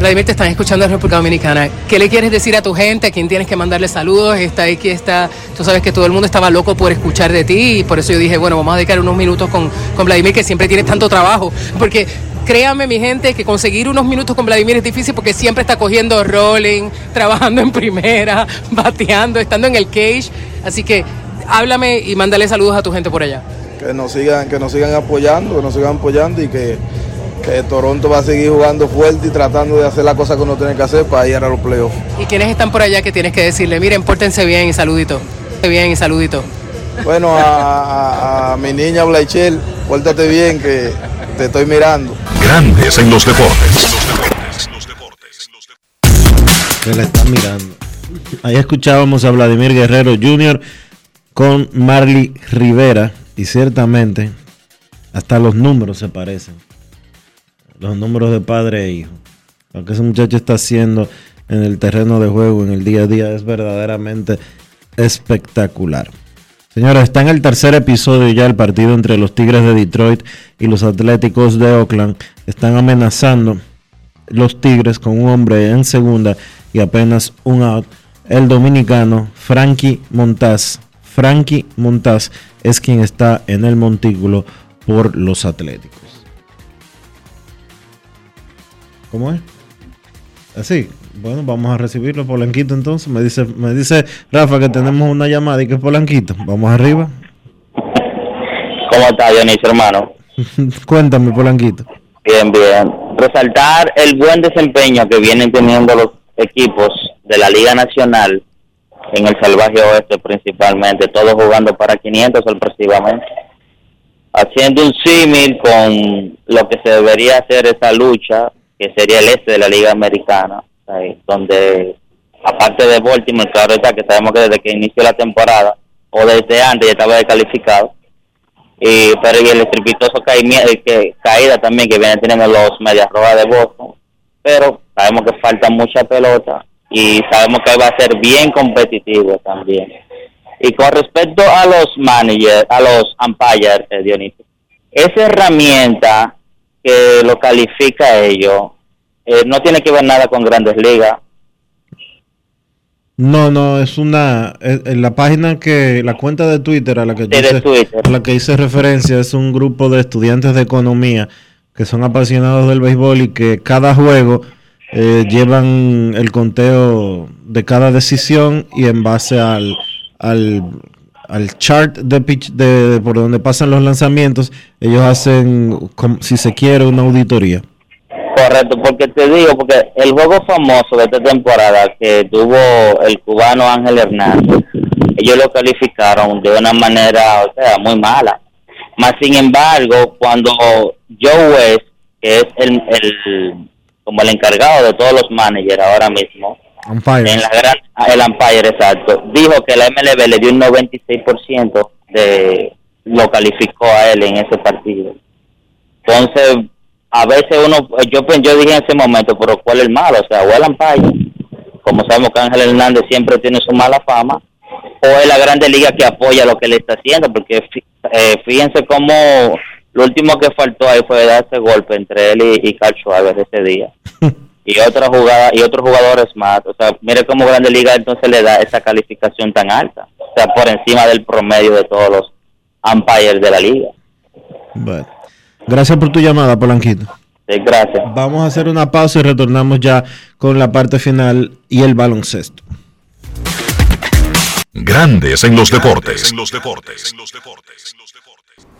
Vladimir, te están escuchando en República Dominicana. ¿Qué le quieres decir a tu gente? ¿A quién tienes que mandarle saludos? Está aquí, está. Tú sabes que todo el mundo estaba loco por escuchar de ti y por eso yo dije, bueno, vamos a dedicar unos minutos con, con Vladimir, que siempre tiene tanto trabajo. Porque créanme, mi gente, que conseguir unos minutos con Vladimir es difícil porque siempre está cogiendo rolling, trabajando en primera, bateando, estando en el cage. Así que háblame y mándale saludos a tu gente por allá. que nos sigan, que nos sigan apoyando, que nos sigan apoyando y que, que Toronto va a seguir jugando fuerte y tratando de hacer la cosa que uno tiene que hacer para ir a los playoffs. ¿Y quiénes están por allá que tienes que decirle? Miren, pórtense bien y saludito. Bien y saludito. Bueno, a, a- a mi niña Blaichel, pórtate bien que te estoy mirando. Grandes en los deportes. que la está mirando. Ahí escuchábamos a Vladimir Guerrero Jr. con Marley Rivera y ciertamente hasta los números se parecen. Los números de padre e hijo. Lo que ese muchacho está haciendo en el terreno de juego, en el día a día, es verdaderamente espectacular. Señores, está en el tercer episodio ya el partido entre los Tigres de Detroit y los Atléticos de Oakland. Están amenazando los Tigres con un hombre en segunda y apenas un out. El dominicano Frankie Montaz. Frankie Montaz es quien está en el montículo por los Atléticos. ¿Cómo es? Así. Bueno, vamos a recibirlo, Polanquito, entonces. Me dice, me dice Rafa que tenemos una llamada y que es Polanquito. Vamos arriba. ¿Cómo está Dionisio, hermano? Cuéntame, Polanquito. Bien, bien. Resaltar el buen desempeño que vienen teniendo los equipos de la Liga Nacional en el Salvaje Oeste principalmente, todos jugando para 500 sorpresivamente. Haciendo un símil con lo que se debería hacer esa lucha, que sería el este de la Liga Americana, donde aparte de Baltimore, claro está que sabemos que desde que inició la temporada, o desde antes ya estaba descalificado, y, pero y el estrepitoso eh, caída también que vienen teniendo los Medias Rojas de Boston, pero sabemos que falta mucha pelota y sabemos que va a ser bien competitivo también. Y con respecto a los managers, a los umpires, eh, Dionisio, esa herramienta que lo califica a ellos eh, no tiene que ver nada con grandes ligas. No, no, es una. en la página que. La cuenta de Twitter a la que, yo hice, a la que hice referencia es un grupo de estudiantes de economía que son apasionados del béisbol y que cada juego eh, llevan el conteo de cada decisión y en base al. al al chart de pitch de, por donde pasan los lanzamientos, ellos hacen, si se quiere, una auditoría. Correcto, porque te digo, porque el juego famoso de esta temporada que tuvo el cubano Ángel Hernández, ellos lo calificaron de una manera, o sea, muy mala. Más sin embargo, cuando Joe West, que es el, el como el encargado de todos los managers ahora mismo, Umpires. en la gran, el umpire exacto, dijo que la MLB le dio un 96% de lo calificó a él en ese partido. Entonces, a veces uno, yo, pen- yo dije en ese momento, pero ¿cuál es el malo? O sea, o el umpire, como sabemos que Ángel Hernández siempre tiene su mala fama, o es la grande liga que apoya lo que le está haciendo, porque eh, fíjense cómo lo último que faltó ahí fue darse golpe entre él y, y Carl Schwarber ese día. y otra jugada y otros jugadores más. O sea, mire cómo Grande Liga entonces le da esa calificación tan alta. O sea, por encima del promedio de todos los umpires de la liga. Bueno. Gracias por tu llamada, Polanquito. Sí, gracias. Vamos a hacer una pausa y retornamos ya con la parte final y el baloncesto. Grandes en los deportes.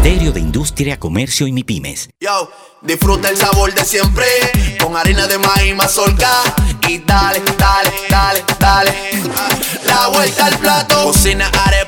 Ministerio de Industria, Comercio y MIPIMES. Yo, disfruta el sabor de siempre con harina de maíz mazorca y dale, dale, dale, dale. La vuelta al plato, cocina arepa,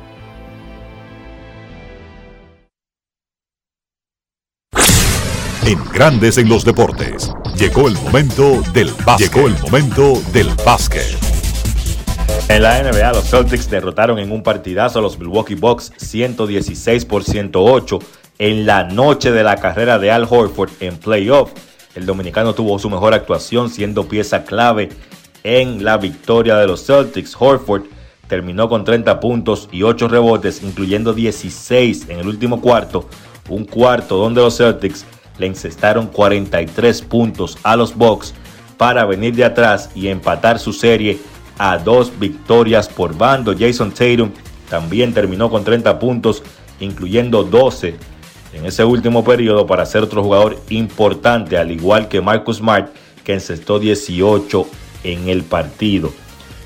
En Grandes en los Deportes, llegó el momento del básquet. Llegó el momento del básquet. En la NBA, los Celtics derrotaron en un partidazo a los Milwaukee Bucks 116 por 108 en la noche de la carrera de Al Horford en playoff. El dominicano tuvo su mejor actuación siendo pieza clave en la victoria de los Celtics. Horford terminó con 30 puntos y 8 rebotes, incluyendo 16 en el último cuarto, un cuarto donde los Celtics le incestaron 43 puntos a los Bucks para venir de atrás y empatar su serie a dos victorias por bando. Jason Tatum también terminó con 30 puntos, incluyendo 12 en ese último periodo para ser otro jugador importante, al igual que Marcus Smart, que encestó 18 en el partido.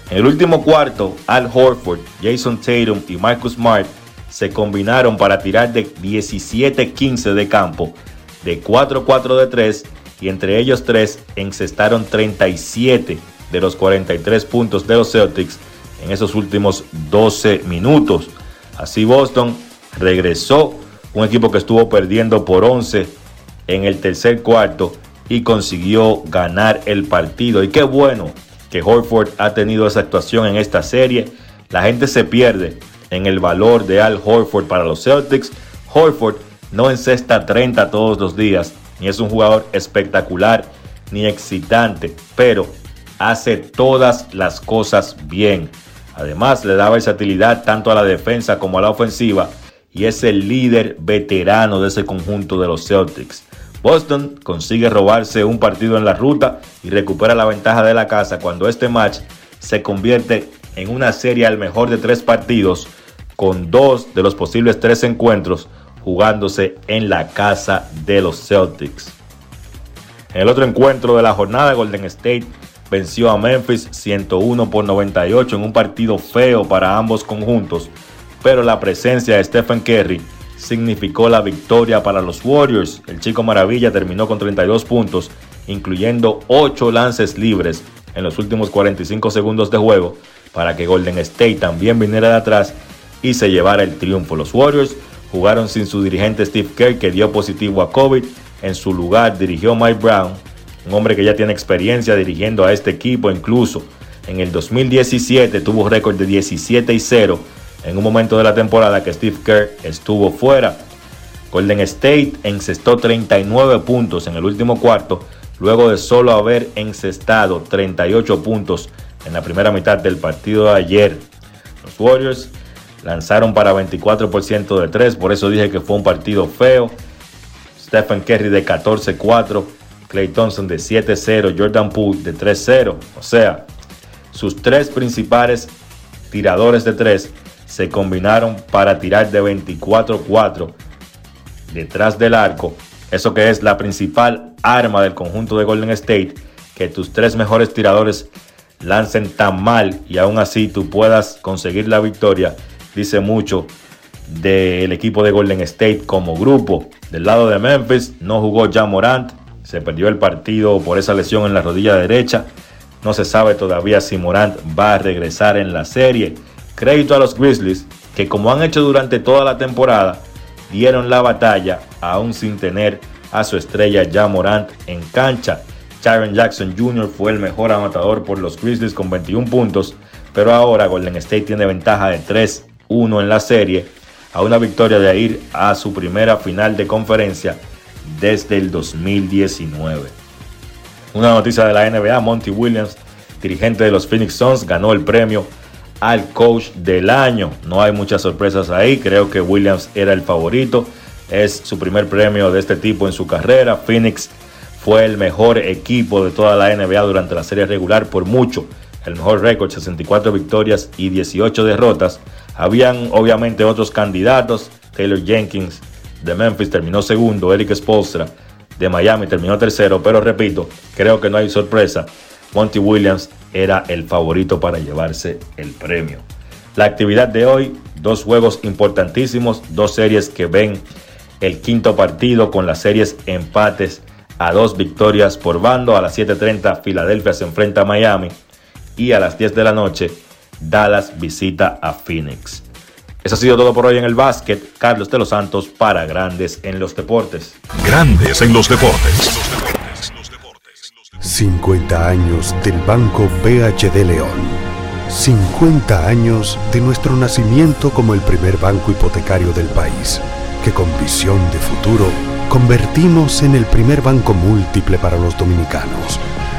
En el último cuarto, Al Horford, Jason Tatum y Marcus Smart se combinaron para tirar de 17-15 de campo de 4-4 de 3 y entre ellos tres encestaron 37 de los 43 puntos de los Celtics en esos últimos 12 minutos. Así Boston regresó, un equipo que estuvo perdiendo por 11 en el tercer cuarto y consiguió ganar el partido. Y qué bueno que Horford ha tenido esa actuación en esta serie. La gente se pierde en el valor de Al Horford para los Celtics. Horford no encesta 30 todos los días, ni es un jugador espectacular ni excitante, pero hace todas las cosas bien. Además, le da versatilidad tanto a la defensa como a la ofensiva y es el líder veterano de ese conjunto de los Celtics. Boston consigue robarse un partido en la ruta y recupera la ventaja de la casa cuando este match se convierte en una serie al mejor de tres partidos con dos de los posibles tres encuentros jugándose en la casa de los Celtics. En el otro encuentro de la jornada, Golden State venció a Memphis 101 por 98 en un partido feo para ambos conjuntos, pero la presencia de Stephen Curry significó la victoria para los Warriors. El chico maravilla terminó con 32 puntos, incluyendo 8 lances libres en los últimos 45 segundos de juego, para que Golden State también viniera de atrás y se llevara el triunfo. Los Warriors jugaron sin su dirigente Steve Kerr, que dio positivo a COVID. En su lugar dirigió Mike Brown, un hombre que ya tiene experiencia dirigiendo a este equipo. Incluso en el 2017 tuvo récord de 17 y 0 en un momento de la temporada que Steve Kerr estuvo fuera. Golden State encestó 39 puntos en el último cuarto, luego de solo haber encestado 38 puntos en la primera mitad del partido de ayer. Los Warriors lanzaron para 24% de 3, por eso dije que fue un partido feo. Stephen Curry de 14-4, Clay Thompson de 7-0, Jordan Poole de 3-0. O sea, sus tres principales tiradores de 3 se combinaron para tirar de 24-4 detrás del arco. Eso que es la principal arma del conjunto de Golden State, que tus tres mejores tiradores lancen tan mal y aún así tú puedas conseguir la victoria dice mucho del equipo de Golden State como grupo. Del lado de Memphis no jugó ya Morant, se perdió el partido por esa lesión en la rodilla derecha. No se sabe todavía si Morant va a regresar en la serie. Crédito a los Grizzlies que como han hecho durante toda la temporada, dieron la batalla aún sin tener a su estrella ya Morant en cancha. Sharon Jackson Jr. fue el mejor anotador por los Grizzlies con 21 puntos, pero ahora Golden State tiene ventaja de 3 1 en la serie a una victoria de ir a su primera final de conferencia desde el 2019. Una noticia de la NBA, Monty Williams, dirigente de los Phoenix Suns, ganó el premio al coach del año. No hay muchas sorpresas ahí, creo que Williams era el favorito. Es su primer premio de este tipo en su carrera. Phoenix fue el mejor equipo de toda la NBA durante la serie regular por mucho. El mejor récord, 64 victorias y 18 derrotas. Habían obviamente otros candidatos. Taylor Jenkins de Memphis terminó segundo. Eric Spolstra de Miami terminó tercero. Pero repito, creo que no hay sorpresa Monty Williams era el favorito para llevarse el premio. La actividad de hoy, dos juegos importantísimos, dos series que ven el quinto partido con las series empates a dos victorias por bando. A las 7.30 Filadelfia se enfrenta a Miami y a las 10 de la noche Dallas visita a Phoenix. Eso ha sido todo por hoy en el básquet. Carlos de los Santos para Grandes en los Deportes. Grandes en los Deportes. 50 años del Banco BHD León. 50 años de nuestro nacimiento como el primer banco hipotecario del país, que con visión de futuro convertimos en el primer banco múltiple para los dominicanos.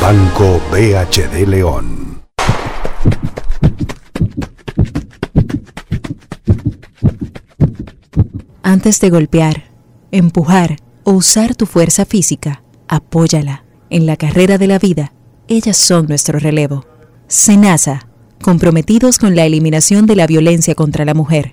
Banco BHD León. Antes de golpear, empujar o usar tu fuerza física, apóyala. En la carrera de la vida, ellas son nuestro relevo. Senasa, comprometidos con la eliminación de la violencia contra la mujer.